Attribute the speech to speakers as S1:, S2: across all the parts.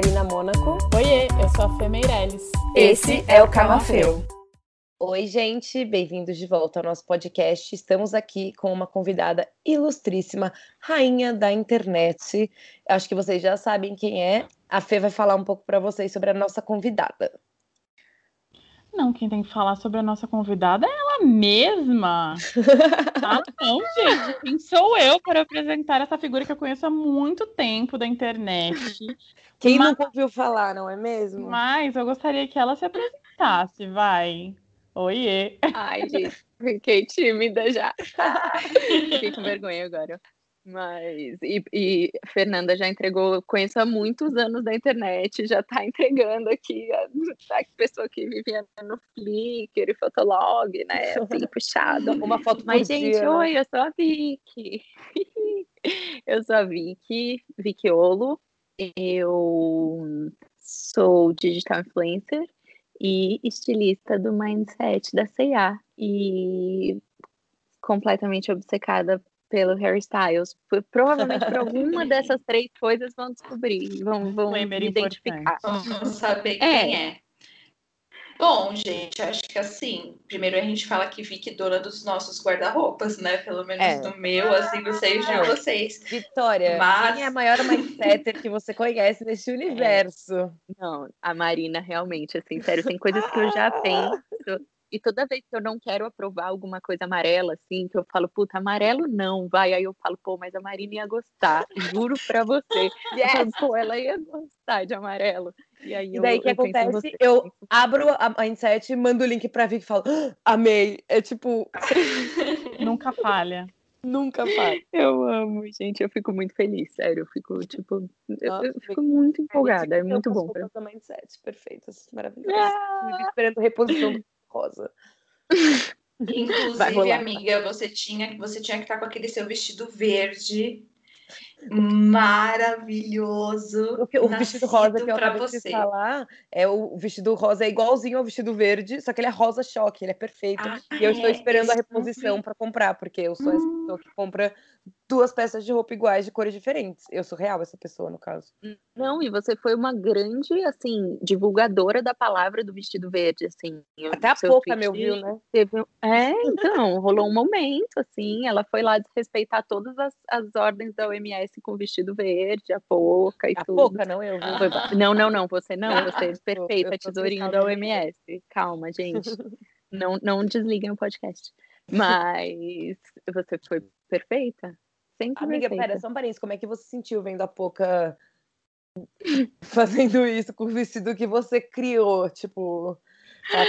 S1: Marina Mônaco.
S2: Oiê, eu sou a Fê Meirelles.
S3: Esse é o Camafeu.
S1: Oi, gente, bem-vindos de volta ao nosso podcast. Estamos aqui com uma convidada ilustríssima, rainha da internet. Acho que vocês já sabem quem é. A Fê vai falar um pouco para vocês sobre a nossa convidada.
S2: Não, quem tem que falar sobre a nossa convidada é mesma. ah, não, gente. Quem sou eu para apresentar essa figura que eu conheço há muito tempo da internet?
S1: Quem
S2: Mas-
S1: nunca ouviu falar, não é mesmo?
S2: Mas eu gostaria que ela se apresentasse, vai. Oiê.
S4: Ai, gente, fiquei tímida já. Fiquei com vergonha agora. Mas, e, e Fernanda já entregou, conheço há muitos anos da internet, já tá entregando aqui a, a pessoa que vivia no Flickr e Fotolog, né? Assim, puxado.
S1: Uma foto
S4: Mas, gente,
S1: dia, né?
S4: oi, eu sou a Vicky. eu sou a Vicky, Vickyolo. Eu sou digital influencer e estilista do mindset da C&A e completamente obcecada pelo hairstyles. Por- Provavelmente por alguma dessas três coisas vão descobrir, vão, vão identificar.
S5: Vamos saber
S4: É.
S5: quem é. Bom, gente, acho que assim, primeiro a gente fala que Vicky é dona dos nossos guarda-roupas, né? Pelo menos
S1: É.
S5: no meu, assim, vocês de
S1: É.
S5: vocês.
S1: Vitória,
S5: Mas-
S1: quem é a maior mindsetter que você conhece neste universo?
S4: Não, a Marina realmente, assim, sério, tem coisas que eu já penso. E toda vez que eu não quero aprovar alguma coisa amarela, assim, que eu falo, puta, amarelo não, vai. Aí eu falo, pô, mas a Marina ia gostar, juro pra você. Eu falo, pô, ela ia gostar de amarelo. E aí
S1: E
S4: eu,
S1: daí o que
S4: eu penso em
S1: acontece?
S4: você.
S1: Eu abro a mindset, mando o link pra Vicky e falo, "Ah, amei. É tipo,
S2: Nunca falha.
S1: nunca faz.
S4: Eu amo, gente, eu fico muito feliz, sério. Eu fico, tipo, eu,
S1: Nossa,
S4: eu fico muito empolgada, é muito bom. Pra...
S1: Mindset, perfeitas, maravilhosas. Estive Esperando reposição do rosa.
S5: Inclusive, amiga, você tinha, você tinha que estar com aquele seu vestido verde maravilhoso.
S1: O, que- o vestido rosa que eu acabei
S5: você.
S1: de falar, é o, o vestido rosa é igualzinho ao vestido verde, só que ele é rosa choque, ele é perfeito.
S5: Ah,
S1: e eu estou
S5: é,
S1: esperando a reposição para comprar, porque eu sou essa pessoa que compra duas peças de roupa iguais de cores diferentes. Eu sou real essa pessoa, no caso.
S4: Não, e você foi uma grande, assim, divulgadora da palavra do vestido verde, assim.
S1: Até a pouca me ouviu, né?
S4: Teve... É, então, rolou um momento, assim, ela foi lá desrespeitar todas as, as ordens da OMS com vestido verde, a pouca e
S1: A
S4: tudo.
S1: pouca, não eu?
S4: Foi Não, não, não, você não, você é perfeita, tesourinho da OMS. Calma, gente. Não, não desliguem o podcast. Mas você foi perfeita. Sempre
S1: Amiga,
S4: perfeita.
S1: pera, só um parênteses, como é que você se sentiu vendo a Poca fazendo isso com o vestido que você criou? Tipo,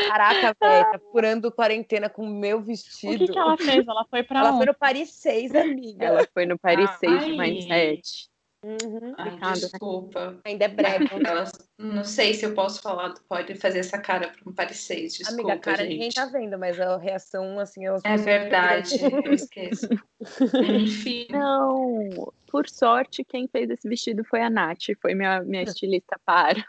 S1: caraca, velho, tá furando quarentena com o meu
S2: O
S1: vestido.
S2: que, que ela fez? Ela foi pra
S1: Ela foi
S2: onde?
S1: no Paris 6, amiga.
S4: Ela foi no Paris 6 de. Mindset.
S1: Uhum.
S5: Ai,
S4: né?
S5: desculpa.
S1: Ainda é breve.
S5: Elas- não sei se eu posso falar, pode fazer essa cara para um parecer, desculpa,
S1: Amiga, a cara
S5: gente.
S1: ninguém tá vendo, mas a reação, assim, elas
S5: É verdade, eu esqueço. Enfim,
S4: Não, por sorte, quem fez esse vestido foi a Nath, foi minha, minha estilista para.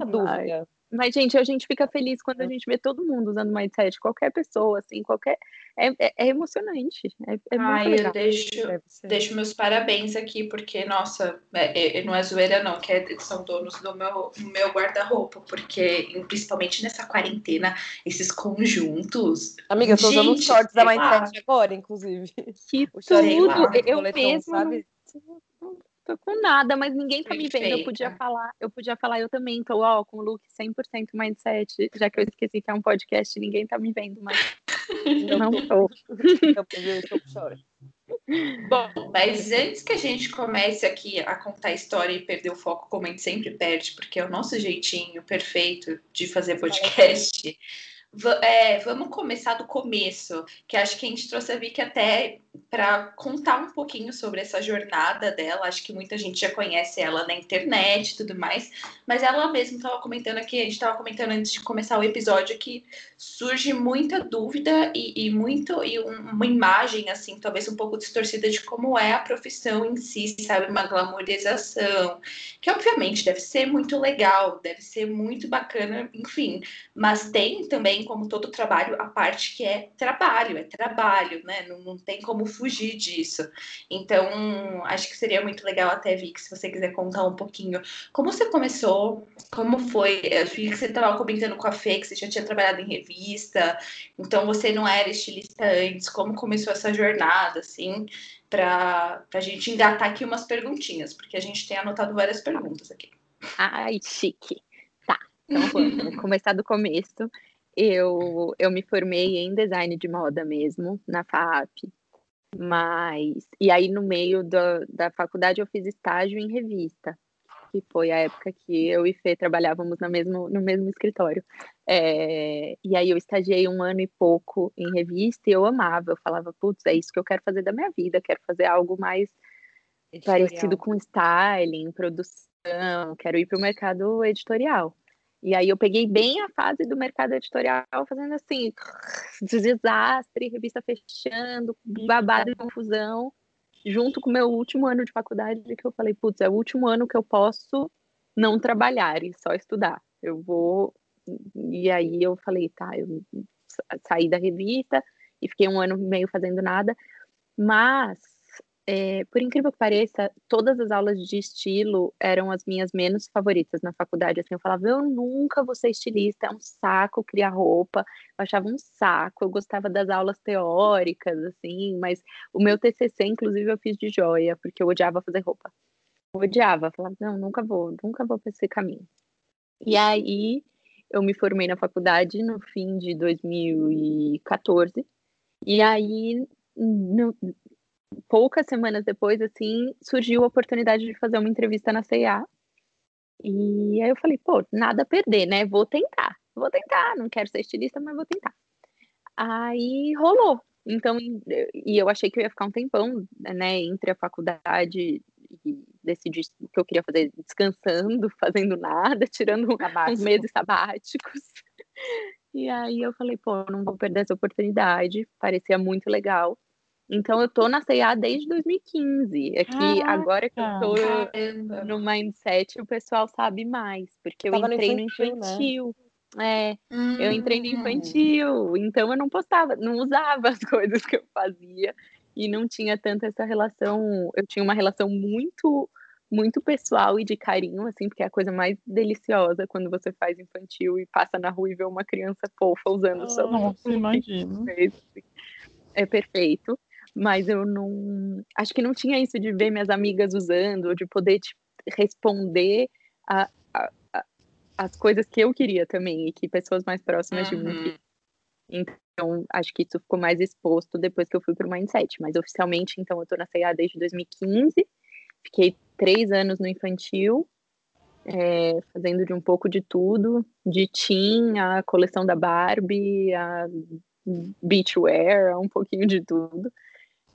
S1: a dúvida.
S4: Mas, gente, a gente fica feliz quando a gente vê todo mundo usando mindset, qualquer pessoa, assim, qualquer. É, é, é emocionante. É, é muito
S5: ai, eu
S4: legal.
S5: deixo,
S1: Deve ser.
S5: deixo meus parabéns aqui, porque, nossa, é, é- não é zoeira não, que é- são donos do meu, meu guarda-roupa, porque, principalmente nessa quarentena, esses conjuntos...
S1: Amiga, eu tô usando os shorts da
S5: lá.
S1: Mindset agora, inclusive.
S4: Que
S1: O
S5: Sei lá,
S4: tudo! Eu mesmo
S1: sabe?
S4: Tô com nada, mas ninguém tá me vendo. Eu podia
S5: Perfeita.
S4: falar, eu podia falar, eu também tô, ó, com o look 100% mindset, já que eu esqueci que é um podcast, ninguém tá me vendo, mas não tô.
S1: Eu estou com short.
S5: Bom, mas antes que a gente comece aqui a contar a história e perder o foco, como a gente sempre perde, porque é o nosso jeitinho perfeito de fazer podcast, é, vamos começar do começo, que acho que a gente trouxe a Vicky até para contar um pouquinho sobre essa jornada dela. Acho que muita gente já conhece ela na internet e tudo mais, mas ela mesma estava comentando aqui, a gente estava comentando antes de começar o episódio que surge muita dúvida e, e muito e um- uma imagem assim, talvez um pouco distorcida de como é a profissão em si, sabe, uma glamorização, que obviamente deve ser muito legal, deve ser muito bacana, enfim, mas tem também, como todo trabalho, a parte que é trabalho, é trabalho, né? Não, não tem como fugir disso. Então, acho que seria muito legal até, Vic, se você quiser contar um pouquinho como você começou, como foi. Eu vi que você estava comentando com a Fê, que você já tinha trabalhado em revista, então você não era estilista antes, como começou essa jornada, assim, para a gente engatar aqui umas perguntinhas, porque a gente tem anotado várias perguntas aqui.
S4: Ai, chique. Tá, então vamos começar do começo. Eu, eu me formei em design de moda mesmo, na FAP. Mas. E aí, no meio da, da faculdade, eu fiz estágio em revista, que foi a época que eu e Fê trabalhávamos no mesmo, no mesmo escritório. É, e aí, eu estagiei um ano e pouco em revista e eu amava. Eu falava, putz, é isso que eu quero fazer da minha vida, quero fazer algo mais editorial. parecido com styling, produção, quero ir para o mercado editorial. E aí eu peguei bem a fase do mercado editorial, fazendo assim, desastre, revista fechando, babado e confusão, junto com o meu último ano de faculdade, que eu falei, putz, é o último ano que eu posso não trabalhar e só estudar. Eu vou. E aí eu falei, tá, eu saí da revista e fiquei um ano meio fazendo nada, mas é, por incrível que pareça, todas as aulas de estilo eram as minhas menos favoritas na faculdade. Assim, eu falava, eu nunca vou ser estilista, é um saco criar roupa. Eu achava um saco. Eu gostava das aulas teóricas, assim, mas o meu TCC, inclusive, eu fiz de joia, porque eu odiava fazer roupa. Eu odiava, falava, não, nunca vou, nunca vou para esse caminho. E aí, eu me formei na faculdade no fim de 2014. E aí, no, poucas semanas depois, assim, surgiu a oportunidade de fazer uma entrevista na CIA. E aí eu falei, pô, nada a perder, né? Vou tentar, vou tentar. Não quero ser estilista, mas vou tentar. Aí rolou. Então, e eu achei que eu ia ficar um tempão, né, entre a faculdade e decidir o que eu queria fazer, descansando, fazendo nada, tirando uns meses sabáticos. E aí eu falei, pô, não vou perder essa oportunidade, parecia muito legal. Então eu tô na CA desde 2015. É que Caraca. agora que eu tô Caramba. no mindset, o pessoal sabe mais, porque eu Tava entrei no infantil. No infantil. Né? É, hum. eu entrei no hum. infantil, então eu não postava, não usava as coisas que eu fazia e não tinha tanta essa relação. Eu tinha uma relação muito muito pessoal e de carinho, assim, porque é a coisa mais deliciosa quando você faz infantil e passa na rua e vê uma criança fofa usando o seu
S2: Nossa, imagino.
S4: É perfeito mas eu não. Acho que não tinha isso de ver minhas amigas usando, ou de poder tipo, responder a, a, a, as coisas que eu queria também, e que pessoas mais próximas uhum. de mim. Então, acho que isso ficou mais exposto depois que eu fui para o Mindset. Mas oficialmente, então, eu estou na CA desde 2015. Fiquei três anos no infantil, é, fazendo de um pouco de tudo, de teen, a coleção da Barbie, a beachwear, um pouquinho de tudo.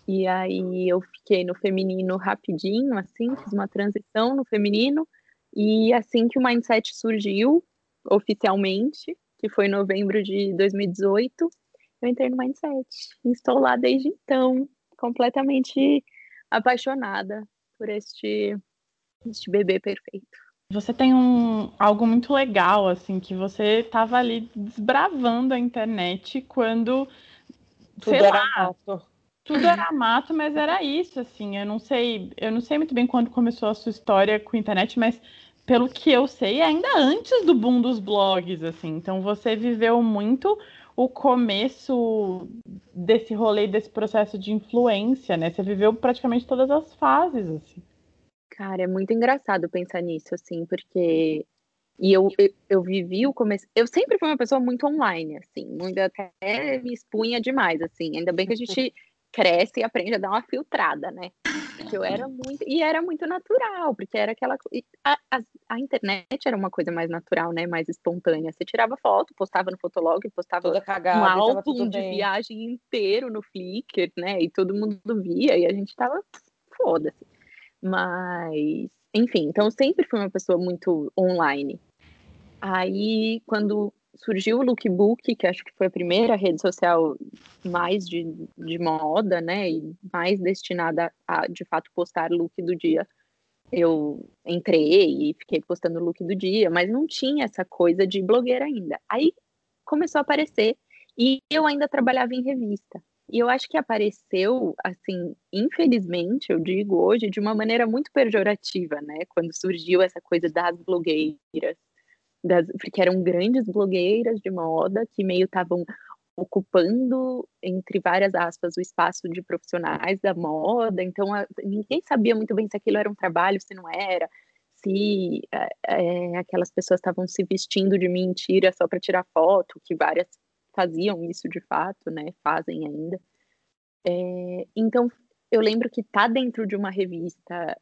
S4: E aí eu fiquei no feminino rapidinho, assim, fiz uma transição no feminino. E assim que o Mindset surgiu, oficialmente, que foi em novembro de 2018, eu entrei no Mindset. Estou lá desde então, completamente apaixonada por este, este bebê perfeito.
S2: Você tem um, algo muito legal, assim, que você estava ali desbravando a internet quando,
S1: Tudo sei lá, mato
S2: tudo era mato, mas era isso, assim. Eu não sei, eu não sei muito bem quando começou a sua história com a internet, mas pelo que eu sei, ainda antes do boom dos blogs, assim. Então você viveu muito o começo desse rolê, desse processo de influência, né? Você viveu praticamente todas as fases, assim.
S4: Cara, é muito engraçado pensar nisso, assim, porque e eu, eu, eu, vivi o começo. Eu sempre fui uma pessoa muito online, assim, muito até me expunha demais, assim. Ainda bem que a gente cresce e aprende a dar uma filtrada, né? Porque eu era muito. E era muito natural, porque era aquela. A, a, a, internet era uma coisa mais natural, né? Mais espontânea. Você tirava foto, postava no Fotolog, postava cagada, um álbum de bem. viagem inteiro no Flickr, né? E todo mundo via e a gente tava foda-se. Mas, enfim, então eu sempre fui uma pessoa muito online. Aí, quando surgiu o Lookbook, que acho que foi a primeira rede social mais de, de moda, né, e mais destinada a, de fato, postar look do dia. Eu entrei e fiquei postando look do dia, mas não tinha essa coisa de blogueira ainda. Aí começou a aparecer e eu ainda trabalhava em revista. E eu acho que apareceu, assim, infelizmente, eu digo hoje, de uma maneira muito pejorativa, né? Quando surgiu essa coisa das blogueiras, das, eram grandes blogueiras de moda que meio estavam ocupando, entre várias aspas, o espaço de profissionais da moda. Então, a, ninguém sabia muito bem se aquilo era um trabalho, se não era, se é, aquelas pessoas estavam se vestindo de mentira só para tirar foto, que várias faziam isso de fato, né? Fazem ainda. É, então, eu lembro que tá dentro de uma revista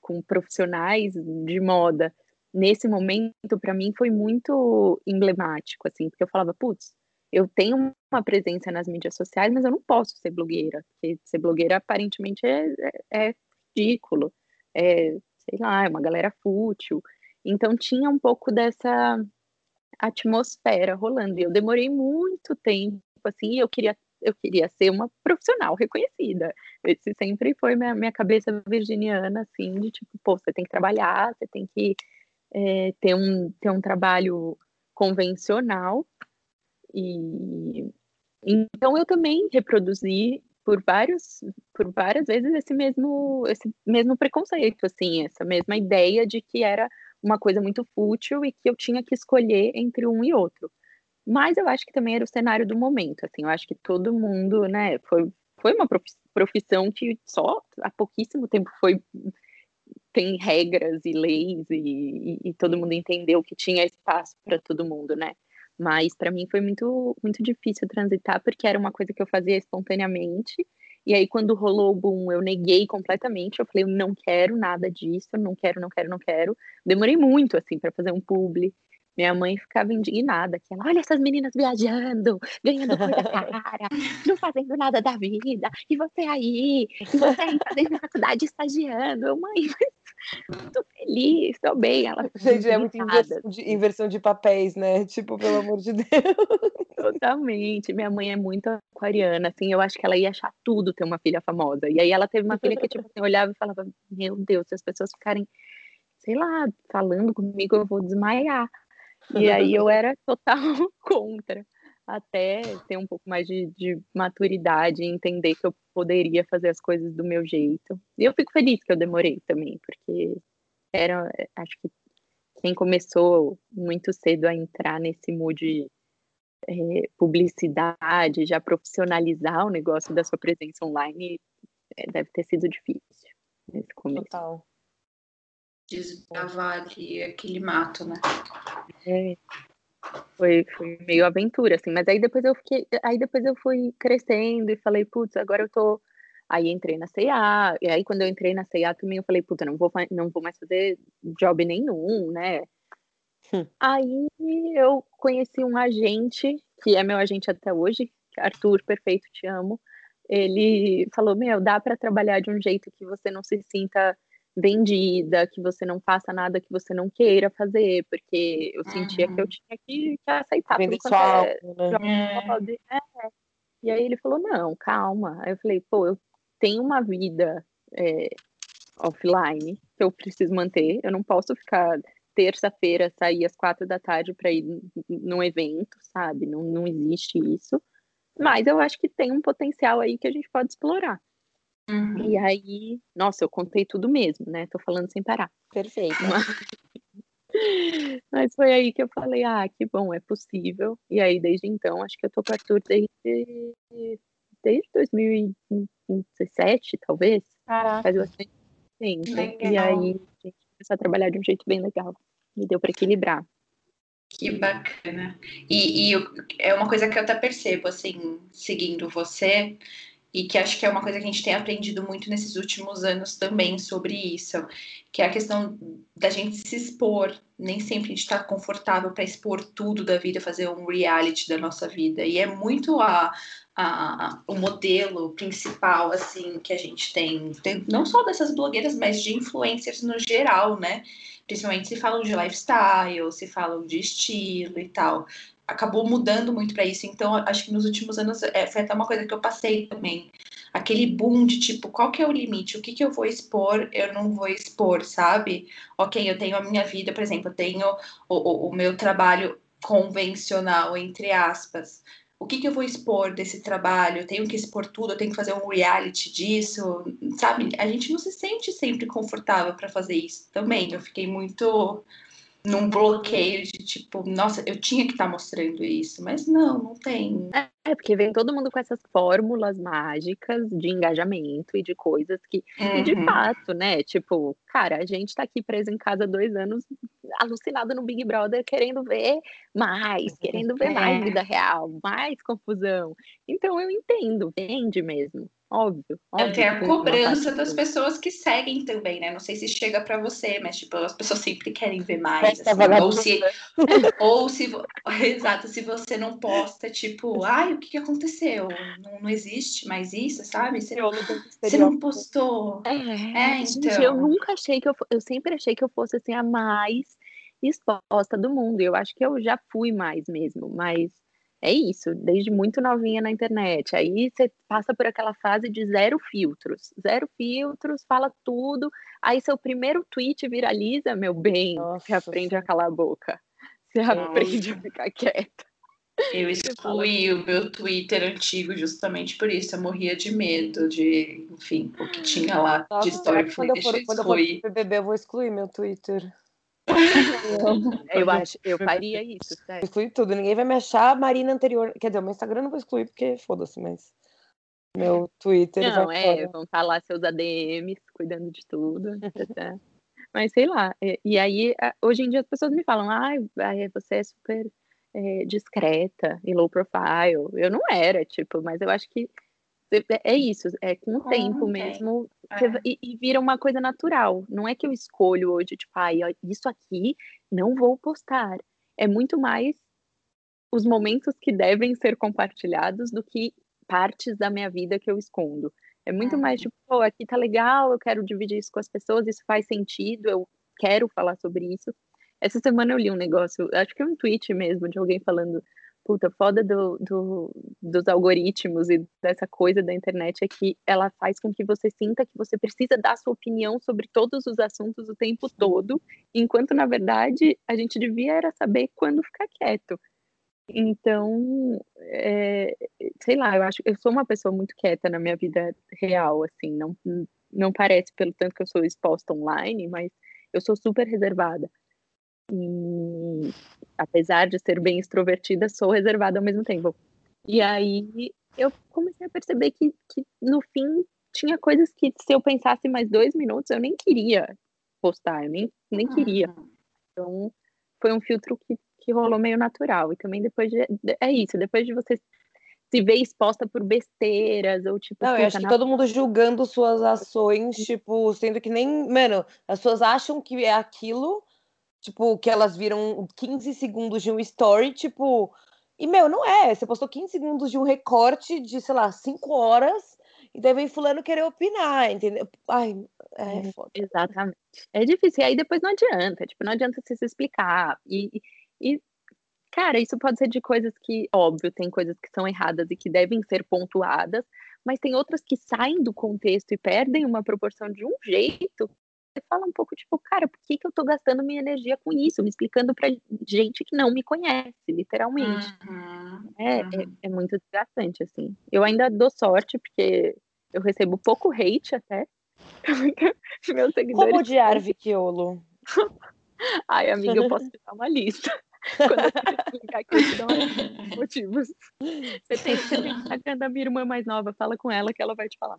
S4: com profissionais de moda nesse momento para mim foi muito emblemático, assim, porque eu falava, putz, eu tenho uma presença nas mídias sociais, mas eu não posso ser blogueira, porque ser blogueira aparentemente é, é, é ridículo, é, sei lá, é uma galera fútil. Então tinha um pouco dessa atmosfera rolando. E eu demorei muito tempo, assim, eu queria eu queria ser uma profissional reconhecida. Esse sempre foi minha, minha cabeça virginiana, assim, de tipo, pô, você tem que trabalhar, você tem que é, ter, um, ter um trabalho convencional. E então eu também reproduzi por vários por várias vezes esse mesmo esse mesmo preconceito assim essa mesma ideia de que era uma coisa muito fútil e que eu tinha que escolher entre um e outro. Mas eu acho que também era o cenário do momento, assim, eu acho que todo mundo, né, foi, foi uma profissão que só há pouquíssimo tempo foi tem regras e leis e, e, e todo mundo entendeu que tinha espaço para todo mundo, né? Mas para mim foi muito muito difícil transitar porque era uma coisa que eu fazia espontaneamente e aí, quando rolou o boom, eu neguei completamente. Eu falei, eu não quero nada disso, não quero, não quero, não quero. Demorei muito, assim, para fazer um publi. Minha mãe ficava indignada, que ela, olha essas meninas viajando, ganhando coisa cara, não fazendo nada da vida, e você aí, e você aí fazendo faculdade estagiando. Eu, mãe, mas tô feliz, tô bem. Ela
S1: Gente, é muito inversão de, inversão de papéis, né? Tipo, pelo amor de Deus.
S4: Totalmente. Minha mãe é muito aquariana, assim, eu acho que ela ia achar tudo ter uma filha famosa. E aí ela teve uma filha que, tipo, assim, olhava e falava, meu Deus, se as pessoas ficarem, sei lá, falando comigo, eu vou desmaiar. E aí eu era total contra, até ter um pouco mais de, de maturidade e entender que eu poderia fazer as coisas do meu jeito. E eu fico feliz que eu demorei também, porque era, acho que quem começou muito cedo a entrar nesse mood é, publicidade, já profissionalizar o negócio da sua presença online, é, deve ter sido difícil nesse começo.
S1: Total
S5: desbravar ali aquele mato, né?
S4: É. Foi, foi meio aventura, assim, mas aí depois eu fiquei, aí depois eu fui crescendo e falei, putz, agora eu tô. Aí entrei na CA, e aí quando eu entrei na CA também eu falei, puta, não vou, não vou mais fazer job nenhum, né? Hum. Aí eu conheci um agente, que é meu agente até hoje, Arthur, perfeito, te amo. Ele falou: Meu, dá para trabalhar de um jeito que você não se sinta vendida, que você não faça nada que você não queira fazer, porque eu sentia uhum. que eu uhum. tinha que, que aceitar
S1: Vender tudo quanto é,
S4: né? é. E aí ele falou, não, calma. Aí eu falei, pô, eu tenho uma vida é, offline que eu preciso manter, eu não posso ficar terça-feira, sair às quatro da tarde para ir num evento, sabe? Não, não existe isso. Mas eu acho que tem um potencial aí que a gente pode explorar. Uhum. E aí, nossa, eu contei tudo mesmo, né? Tô falando sem parar.
S1: Perfeito.
S4: Mas... Mas foi aí que eu falei, ah, que bom, é possível. E aí, desde então, acho que eu tô com Arthur desde, desde 2017, talvez.
S1: Caraca.
S4: Faz bastante tempo. Legal. E aí, a gente começou a trabalhar de um jeito bem legal. Me deu para equilibrar.
S5: Que bacana. E, e é uma coisa que eu até percebo, assim, seguindo você, e que acho que é uma coisa que a gente tem aprendido muito nesses últimos anos também sobre isso, que é a questão da gente se expor. Nem sempre a gente está confortável para expor tudo da vida, fazer um reality da nossa vida. E é muito a, a, o modelo principal assim que a gente tem, tem, não só dessas blogueiras, mas de influencers no geral, né? Principalmente se falam de lifestyle, se falam de estilo e tal acabou mudando muito para isso. Então, acho que nos últimos anos é, foi até uma coisa que eu passei também. Aquele boom de tipo, qual que é o limite? O que, que eu vou expor, eu não vou expor, sabe? Ok, eu tenho a minha vida, por exemplo, eu tenho o, o, o meu trabalho convencional, entre aspas. o que, que eu vou expor desse trabalho? Eu tenho que expor tudo, eu tenho que fazer um reality disso, sabe? A gente não se sente sempre confortável para fazer isso também. Eu fiquei muito num bloqueio de tipo, nossa, eu tinha que estar tá mostrando isso, mas não, não tem.
S4: É, porque vem todo mundo com essas fórmulas mágicas de engajamento e de coisas que, uhum. e de fato, né? Tipo, cara, a gente tá aqui preso em casa dois anos, alucinado no Big Brother, querendo ver mais, querendo ver é. mais vida real, mais confusão. Então eu entendo, vende mesmo. Óbvio. óbvio
S5: tem a cobrança das pessoas que seguem também, né? Não sei se chega para você, mas tipo, as pessoas sempre querem ver mais. Assim, ou se, ou se, exato, se você não posta, tipo, ai, o que, que aconteceu? Não, não existe mais isso, sabe? Você, você não postou.
S4: É, é então. Gente, eu nunca achei que eu, eu sempre achei que eu fosse assim a mais exposta do mundo. Eu acho que eu já fui mais mesmo, mas é isso, desde muito novinha na internet. Aí você passa por aquela fase de zero filtros. Zero filtros, fala tudo. Aí seu primeiro tweet viraliza, meu bem, Nossa, você aprende a calar a boca. Você aprende a ficar quieta.
S5: Eu excluí o meu Twitter antigo justamente por isso. Eu morria de medo de, enfim, o que tinha lá Nossa, de história.
S1: Quando, eu for, quando eu for BBB, eu vou excluir meu Twitter.
S4: eu acho, eu faria isso,
S1: sério. Excluir tudo, ninguém vai me achar Marina anterior. Quer dizer, o meu Instagram não vou excluir porque foda-se, mas meu Twitter.
S4: Não, é, fora. vão estar lá seus ADMs cuidando de tudo. Tá? mas sei lá. E, aí, hoje em dia as pessoas me falam, ah, você é super é, discreta e low profile. Eu não era, tipo, mas eu acho que é isso, é com o com tempo mesmo, é. e, e, vira uma coisa natural. Não é que eu escolho hoje, tipo, ah, isso aqui não vou postar. É muito mais os momentos que devem ser compartilhados do que partes da minha vida que eu escondo. É muito uhum. mais tipo, pô, aqui tá legal, eu quero dividir isso com as pessoas, isso faz sentido, eu quero falar sobre isso. Essa semana eu li um negócio, acho que é um tweet mesmo, de alguém falando puta, foda do, do, dos algoritmos e dessa coisa da internet é que ela faz com que você sinta que você precisa dar sua opinião sobre todos os assuntos o tempo todo, enquanto na verdade a gente devia era saber quando ficar quieto. Então, é, sei lá, eu acho eu sou uma pessoa muito quieta na minha vida real, assim, não, não parece pelo tanto que eu sou exposta online, mas eu sou super reservada. E apesar de ser bem extrovertida, sou reservada ao mesmo tempo. E aí eu comecei a perceber que, que no fim tinha coisas que se eu pensasse mais dois minutos eu nem queria postar, eu nem, nem queria. Então foi um filtro que, que rolou meio natural. E também depois de, é isso, depois de você se ver exposta por besteiras ou tipo.
S1: Não, eu acho que todo mundo julgando suas ações, tipo, sendo que nem. Mano, as pessoas acham que é aquilo, Tipo, que elas viram 15 segundos de um story, tipo. E, meu, não é. Você postou 15 segundos de um recorte de, sei lá, 5 horas, e daí vem fulano querer opinar, entendeu? Ai, é,
S4: é foda. Exatamente. É difícil. E aí depois não adianta. Tipo, não adianta você se explicar. E, e, cara, isso pode ser de coisas que, óbvio, tem coisas que são erradas e que devem ser pontuadas, mas tem outras que saem do contexto e perdem uma proporção de um jeito você fala um pouco, tipo, cara, por que, que eu tô gastando minha energia com isso? Me explicando pra gente que não me conhece, literalmente. Uhum, é, uhum. É, é, muito desgastante, assim. Eu ainda dou sorte, porque eu recebo pouco hate até.
S1: Meus seguidores. Como odiar Viquiolo?
S4: Ai, amiga, eu posso te dar uma lista. Quando eu explicar aqui, eu te dou motivos. Você tem, você tem Instagram da minha irmã mais nova, fala com ela que ela vai te falar.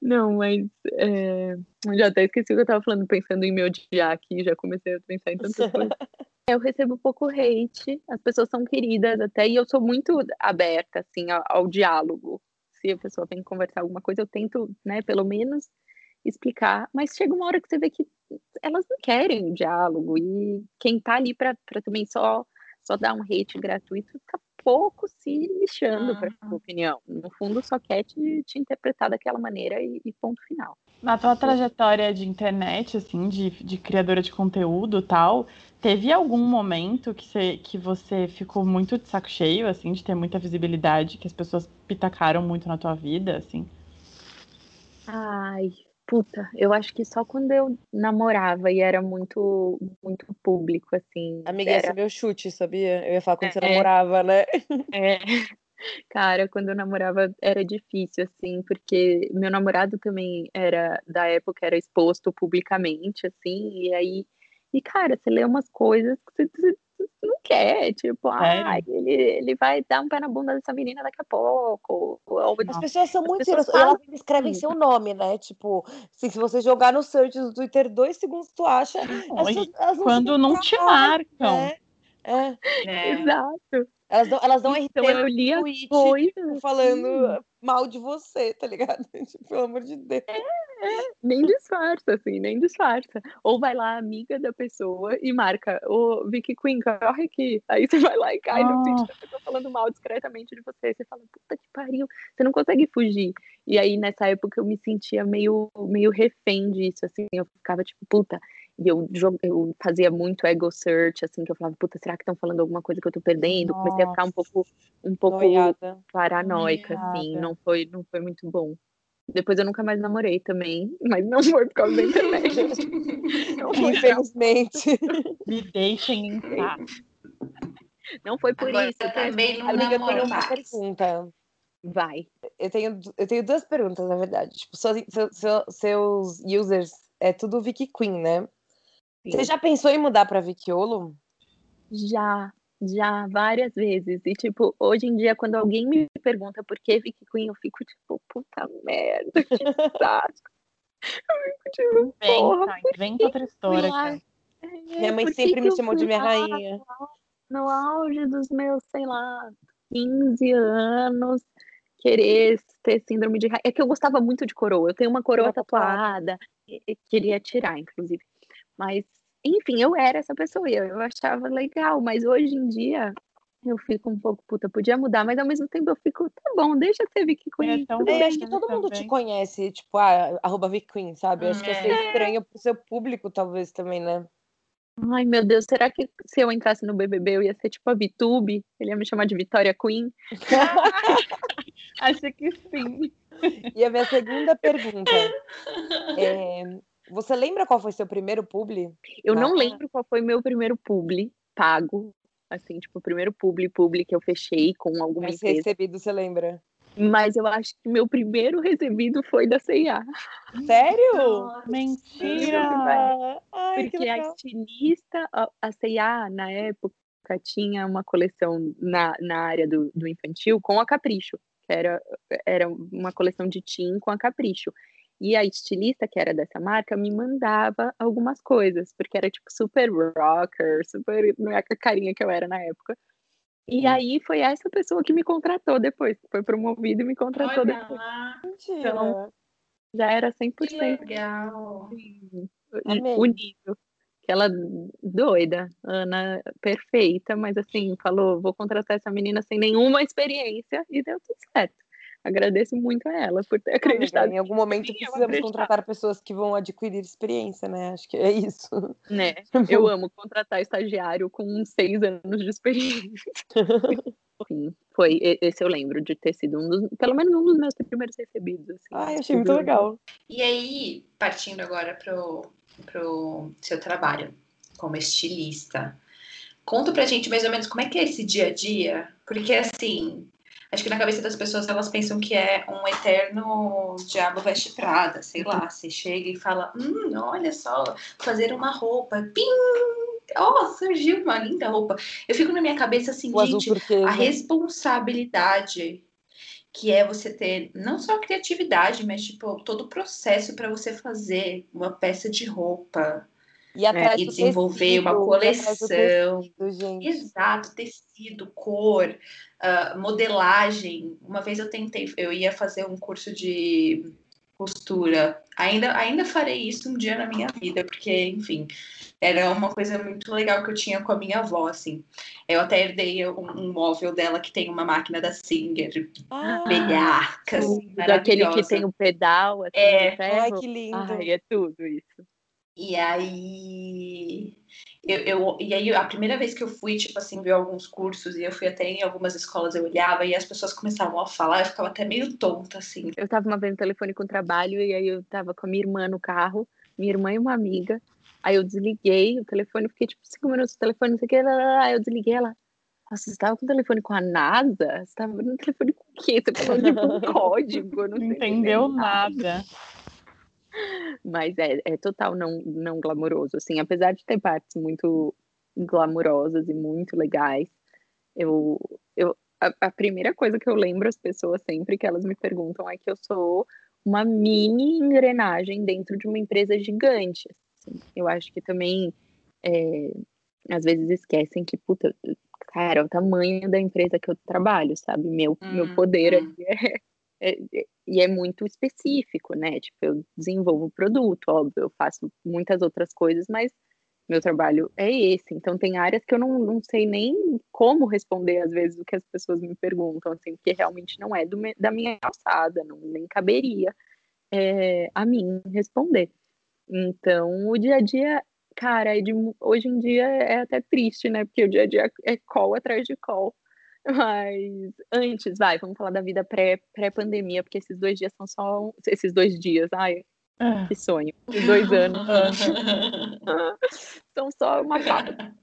S4: Não, mas é... já até esqueci o que eu tava falando, pensando em me odiar aqui, já comecei a pensar em tantas coisas. Eu recebo pouco hate, as pessoas são queridas até, e eu sou muito aberta, assim, ao, ao diálogo. Se a pessoa vem conversar alguma coisa, eu tento, né, pelo menos explicar, mas chega uma hora que você vê que elas não querem o diálogo, e quem tá ali para também só, só dar um hate gratuito tá pouco se lixando uhum. para sua opinião. No fundo, só quer te, te interpretar daquela maneira e, e, ponto final.
S2: Na tua trajetória de internet, assim, de, de criadora de conteúdo tal, teve algum momento que você, que você ficou muito de saco cheio, assim, de ter muita visibilidade, que as pessoas pitacaram muito na tua vida, assim?
S4: Ai, Puta, eu acho que só quando eu namorava e era muito, muito público, assim.
S1: Amiga,
S4: era...
S1: esse é meu chute, sabia? Eu ia falar quando você
S4: É.
S1: namorava, né?
S4: É. Cara, quando eu namorava era difícil, assim, porque meu namorado também era, da época, era exposto publicamente, assim, e aí, e cara, você lê umas coisas que você, você não quer, tipo, ah, ele, ele vai dar um pé na bunda dessa menina daqui a pouco. Ou,
S1: As pessoas são
S4: As
S1: muito
S4: pessoas.
S1: Elas escrevem
S4: assim.
S1: seu nome, né? Tipo, assim, se você jogar no search do Twitter dois segundos, tu acha. elas não
S2: Quando não te
S1: trás,
S2: marcam.
S1: né? É.
S5: né?
S4: Exato.
S1: Elas dão, elas dão RT
S4: Então eu
S1: no
S4: li
S1: tweet
S4: coisas.
S1: tipo, falando mal de você, tá ligado? Tipo, pelo amor de Deus.
S4: Nem disfarça, assim, nem disfarça. Ou vai lá, amiga da pessoa, e marca, ô Vicky Queen, corre aqui. Aí você vai lá e cai no tweet da pessoa falando mal discretamente de você. Você fala, puta que pariu, você não consegue fugir. E aí, nessa época, eu me sentia meio, meio refém disso, assim, eu ficava tipo, puta. E eu, eu fazia muito ego search, assim, que eu falava, puta, será que estão falando alguma coisa que eu tô perdendo? Comecei a ficar um pouco, um pouco
S1: Noiada.
S4: paranoica, assim,
S2: Noiada.
S4: não foi, não foi muito bom. Depois eu nunca mais namorei também, mas não foi por causa da internet.
S1: Infelizmente.
S2: Me deixem em paz.
S4: não foi por
S5: Agora
S4: isso.
S5: eu também não
S1: Amiga, eu
S5: namoro
S1: tenho uma
S5: mais.
S1: pergunta.
S4: Vai.
S1: Eu tenho, eu tenho duas perguntas, na verdade. Tipo, seus, seu- seu- seus users é tudo Vicky Queen, né? Você já pensou em mudar pra Vickiolo?
S4: Já, já, várias vezes. E, tipo, hoje em dia, quando alguém me pergunta por que Vicky Queen, eu fico, tipo, puta merda, que saco. Eu fico, tipo, porra,
S2: Inventa, outra história. cara.
S4: é,
S1: Minha mãe sempre
S4: que
S1: me chamou de minha rainha.
S4: No auge dos meus, sei lá, 15 anos, querer ter síndrome de rainha. É que eu gostava muito de coroa. Eu tenho uma coroa
S1: tatuada.
S4: tatuada. Queria tirar, inclusive. Mas, enfim, eu era essa pessoa. e Eu, eu achava legal. Mas hoje em dia, eu fico um pouco, puta, podia mudar. Mas ao mesmo tempo eu fico, tá bom, deixa ser Vicky Queen.
S2: É tão
S4: tudo
S1: É,
S4: bem.
S1: acho que todo mundo te
S2: também.
S1: conhece, tipo, ah, arroba Vicky Queen, sabe? Acho que ia ser
S5: É.
S1: estranho pro seu público, talvez, também, né?
S4: Ai, meu Deus, será que se eu entrasse no BBB eu ia ser tipo a Vitube? Ele ia me chamar de Vitória Queen?
S2: Acho que sim.
S1: E a minha segunda pergunta é, você lembra qual foi seu primeiro publi?
S4: Eu não lembro qual foi meu primeiro publi pago. Assim, tipo, o primeiro publi, publi que eu fechei com alguma
S1: Mas
S4: empresa.
S1: recebido, você lembra?
S4: Mas eu acho que meu primeiro recebido foi da C&A.
S1: Sério?
S2: Mentira!
S1: Ai, que
S4: Porque a estilista, a a C&A, na época, tinha uma coleção na, na área do, do infantil com a Capricho. Que era, era uma coleção de teen com a Capricho. E a estilista, que era dessa marca, me mandava algumas coisas, porque era tipo super rocker, super. Não é a carinha que eu era na época. E aí foi essa pessoa que me contratou depois, que foi promovida e me contratou
S5: Olha
S4: depois.
S5: lá.
S4: Então, Já era
S5: que
S4: 100%
S5: legal.
S1: Amei.
S4: o nível. Aquela doida, Ana, perfeita, mas assim, falou: vou contratar essa menina sem nenhuma experiência e deu tudo certo. Agradeço muito a ela por ter acreditado,
S1: em algum momento
S4: Sim,
S1: precisamos contratar pessoas que vão adquirir experiência, né? Acho que é isso.
S4: né? Eu amo contratar estagiário com seis anos de experiência. Sim, foi. Esse eu lembro de ter sido um dos, pelo menos um dos meus primeiros recebidos. Assim,
S1: Ai, achei muito legal.
S5: E aí, partindo agora pro, pro seu trabalho como estilista, conta pra gente mais ou menos como é que é esse dia a dia, porque assim, acho que na cabeça das pessoas elas pensam que é um eterno diabo veste prada, sei lá, você chega e fala, hum, olha só, fazer uma roupa, pim, ó, surgiu uma linda roupa. Eu fico na minha cabeça assim,
S1: O
S5: gente, a responsabilidade que é você ter não só a criatividade, mas tipo todo o processo para você fazer uma peça de roupa
S1: E atrás
S5: e
S1: do
S5: desenvolver uma
S1: tecido, e do
S5: coleção.
S1: tecido, gente.
S5: Exato, tecido, cor, ah, modelagem. Uma vez eu tentei, eu ia fazer um curso de costura. Ainda, ainda farei isso um dia na minha vida, porque, enfim, era uma coisa muito legal que eu tinha com a minha avó, assim. Eu até herdei um, um móvel dela que tem uma máquina da Singer,
S1: Ah,
S5: velhaca, assim,
S4: Daquele que tem o pedal, assim,
S5: É.
S1: ai, que lindo.
S4: Ai, é tudo isso.
S5: E aí, eu, eu, e aí, a primeira vez que eu fui, tipo assim, ver alguns cursos, e eu fui até em algumas escolas, eu olhava, e as pessoas começavam a falar, eu ficava até meio tonta, assim.
S4: Eu tava uma vez no telefone com o trabalho, e aí eu tava com a minha irmã no carro, minha irmã e uma amiga, aí eu desliguei o telefone, fiquei tipo cinco minutos no telefone, não sei o que, aí eu desliguei ela. Nossa, você estava com o telefone com a NASA? Você estava no telefone com o quê? Você falou tipo um código, não,
S2: não entendeu nada. nada.
S4: Mas é, é total não, não glamouroso, assim, apesar de ter partes muito glamourosas e muito legais, eu, eu a, a, primeira coisa que eu lembro as pessoas sempre que elas me perguntam é que eu sou uma mini engrenagem dentro de uma empresa gigante. Assim. Eu acho que também é, às vezes esquecem que, puta, cara, o tamanho da empresa que eu trabalho, sabe? Meu, hum, meu poder hum. é, é, é, e é muito específico, né? Tipo, eu desenvolvo produto, óbvio, eu faço muitas outras coisas, mas meu trabalho é esse. Então, tem áreas que eu não, não sei nem como responder, às vezes, o que as pessoas me perguntam, assim, porque realmente não é do, da minha alçada, não, nem caberia é, a mim responder. Então, o dia a dia, cara, é de, hoje em dia é até triste, né? Porque o dia a dia é call atrás de call. Mas antes, vai, vamos falar da vida pré-pandemia, pré porque esses dois dias são só. Esses dois dias, ai, ah. que sonho. Esses dois anos. são só uma fala.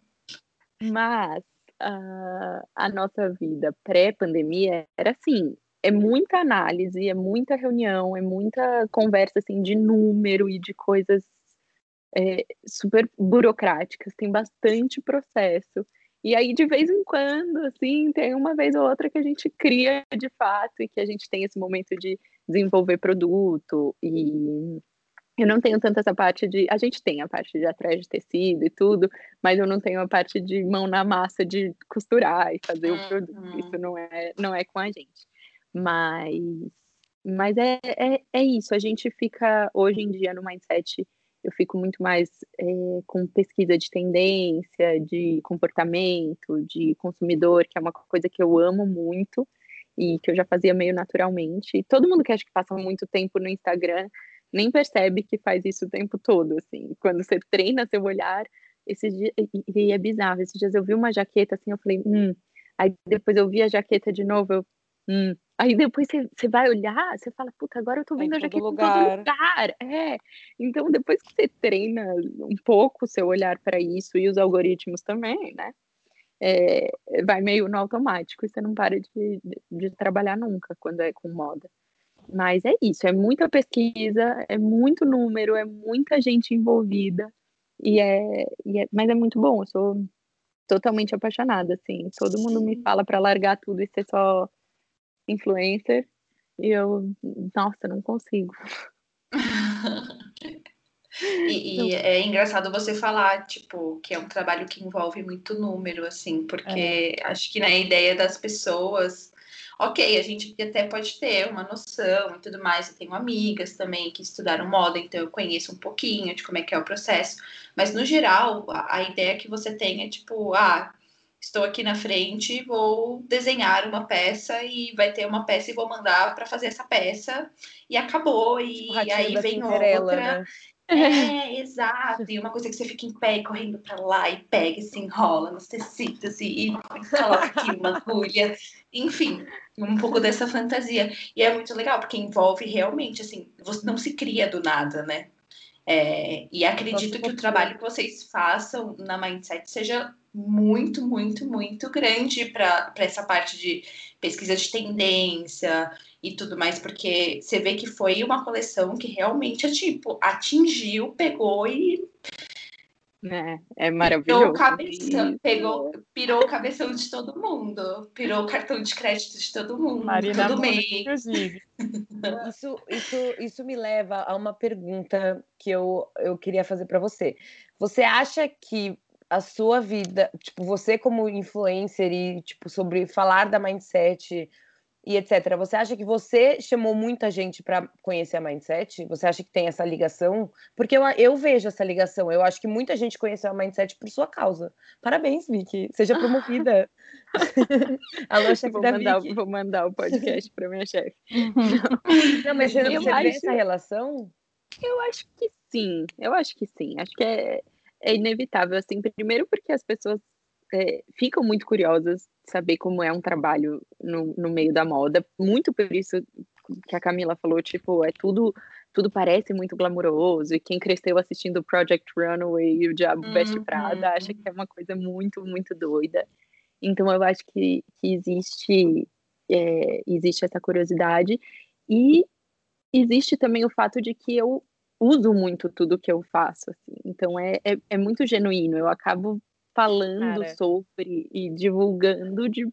S4: Mas uh, a nossa vida pré-pandemia era assim: é muita análise, é muita reunião, é muita conversa assim, de número e de coisas é, super burocráticas, tem bastante processo. E aí, de vez em quando, assim, tem uma vez ou outra que a gente cria de fato e que a gente tem esse momento de desenvolver produto. E eu não tenho tanto essa parte de. A gente tem a parte de atrás de tecido e tudo, mas eu não tenho a parte de mão na massa de costurar e fazer o produto. Uhum. Isso não é, não é com a gente. Mas, mas é, é, é isso. A gente fica hoje em dia no mindset eu fico muito mais é, com pesquisa de tendência, de comportamento, de consumidor, que é uma coisa que eu amo muito e que eu já fazia meio naturalmente. E todo mundo que acha que passa muito tempo no Instagram nem percebe que faz isso o tempo todo, assim. Quando você treina seu olhar, esses dias, e é bizarro, esses dias eu vi uma jaqueta assim, eu falei, hum, aí depois eu vi a jaqueta de novo, eu, hum, Aí depois você vai olhar, você fala, puta, agora eu tô vendo a jaqueta lugar. em todo lugar. É. Então, depois que você treina um pouco o seu olhar para isso e os algoritmos também, né? É, vai meio no automático e você não para de, de, de, trabalhar nunca quando é com moda. Mas é isso, é muita pesquisa, é muito número, é muita gente envolvida, e é, e é mas é muito bom, eu sou totalmente apaixonada, assim, todo mundo me fala para largar tudo e ser só influencer e eu, nossa, não consigo.
S5: E, e, é engraçado você falar, tipo, que é um trabalho que envolve muito número, assim, porque é. acho que na ideia das pessoas, ok, a gente até pode ter uma noção e tudo mais. Eu tenho amigas também que estudaram moda, então eu conheço um pouquinho de como é que é o processo. Mas no geral, a, a ideia que você tem é tipo, ah, estou aqui na frente, vou desenhar uma peça e vai ter uma peça e vou mandar para fazer essa peça e acabou e, tipo, aí vem outra. Né? É, exato. E uma coisa que você fica em pé correndo para lá e pega e se enrola nos tecidos e, e coloca aqui uma agulha. Enfim, um pouco dessa fantasia. E é muito legal, porque envolve realmente, assim, você não se cria do nada, né? É, e acredito que o trabalho que vocês façam na Mindset seja muito, muito, muito grande para essa parte de pesquisa de tendência e tudo mais, porque você vê que foi uma coleção que realmente tipo atingiu, pegou e
S4: é, é maravilhoso. Pirou,
S5: cabeção, pegou, pirou o cabeção de todo mundo, pirou o cartão de crédito de todo mundo, Marina todo mês. Inclusive.
S1: Isso, isso, isso me leva a uma pergunta que eu, eu queria fazer para você. Você acha que a sua vida, tipo, você como influencer e, tipo, sobre falar da mindset e etc. Você acha que você chamou muita gente para conhecer a mindset? Você acha que tem essa ligação? Porque eu, eu vejo essa ligação. Eu acho que muita gente conheceu a mindset por sua causa. Parabéns, Vicky. Seja promovida.
S4: Alô, chefe vou da mandar, Vicky. Vou mandar o podcast para minha chefe.
S1: Não, mas você, você vê essa relação?
S4: Eu acho que sim, eu acho que sim. Acho que é, é inevitável, assim, primeiro porque as pessoas é, ficam muito curiosas de saber como é um trabalho no, no meio da moda, muito por isso que a Camila falou, tipo, é tudo tudo parece muito glamuroso, e quem cresceu assistindo Project Runway e o Diabo uhum. Veste Prada acha que é uma coisa muito, muito doida. Então eu acho que, que existe, é, existe essa curiosidade, e existe também o fato de que eu uso muito tudo que eu faço, assim. então é, é, é muito genuíno, eu acabo falando Cara. sobre e divulgando de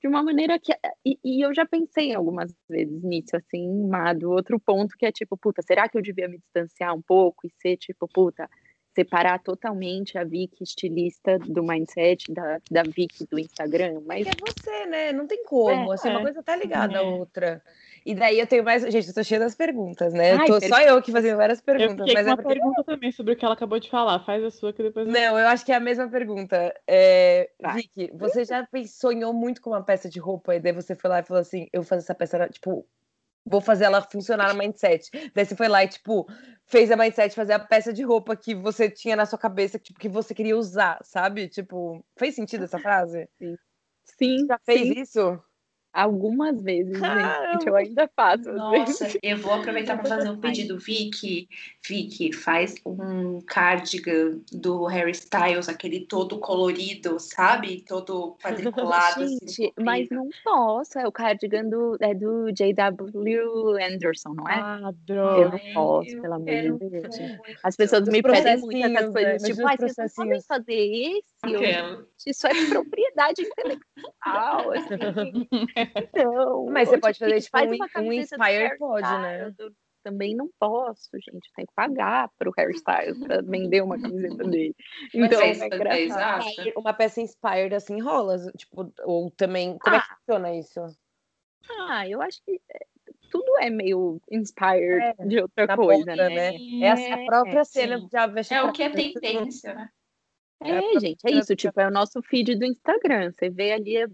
S4: de uma maneira que. E, e, eu já pensei algumas vezes nisso, assim, Mado. Outro ponto que é tipo, puta, será que eu devia me distanciar um pouco e ser tipo, puta, separar totalmente a Vicky estilista do mindset da, da Vicky do Instagram?
S1: Mas é você, né? Não tem como. É, assim, é. uma coisa tá ligada é. à outra. E daí eu tenho mais. Gente, eu tô cheia das perguntas, né? Ai, tô só eu aqui fazendo várias perguntas.
S2: Eu
S1: mas
S2: com
S1: é
S2: uma porque... pergunta também sobre o que ela acabou de falar. Faz a sua que depois.
S1: Não, eu acho que é a mesma pergunta. É... Vicky, você já sonhou muito com uma peça de roupa e daí você foi lá e falou assim: eu vou fazer essa peça, tipo, vou fazer ela funcionar na mindset. Daí você foi lá e, tipo, fez a mindset fazer a peça de roupa que você tinha na sua cabeça, tipo, que você queria usar, sabe? Tipo, fez sentido essa frase?
S4: Sim. Sim.
S1: Já fez sim. isso?
S4: Algumas vezes, gente. Eu ainda faço.
S5: Nossa,
S4: vezes.
S5: eu vou aproveitar para fazer um pedido. Vicky, Vicky, faz um cardigan do Harry Styles, aquele todo colorido, sabe? Todo quadriculado.
S4: Assim, gente, assim, mas não posso. É o cardigan do, é do J.W. Anderson, não é?
S2: Ah, droga.
S4: Eu não posso, pelo amor de Deus. As pessoas me pedem muito essas coisas. Né? Tipo, ah, vocês não podem fazer esse? Eu, isso é propriedade intelectual. Assim.
S1: Então, mas você pode fazer tipo um, um Inspire pode, né?
S4: também não posso, gente. Tem que pagar para o hairstyle para vender uma camiseta dele. Então,
S5: é, é
S1: Uma peça inspired assim rola, tipo, ou também. Como ah. é que funciona isso?
S4: Ah, eu acho que é, tudo é meio inspired é, de outra coisa, ponta, né? né?
S1: É a própria cena
S5: já É o que é tendência, né?
S4: É, é gente, é isso. Tipo, é o nosso feed do Instagram. Você vê ali a,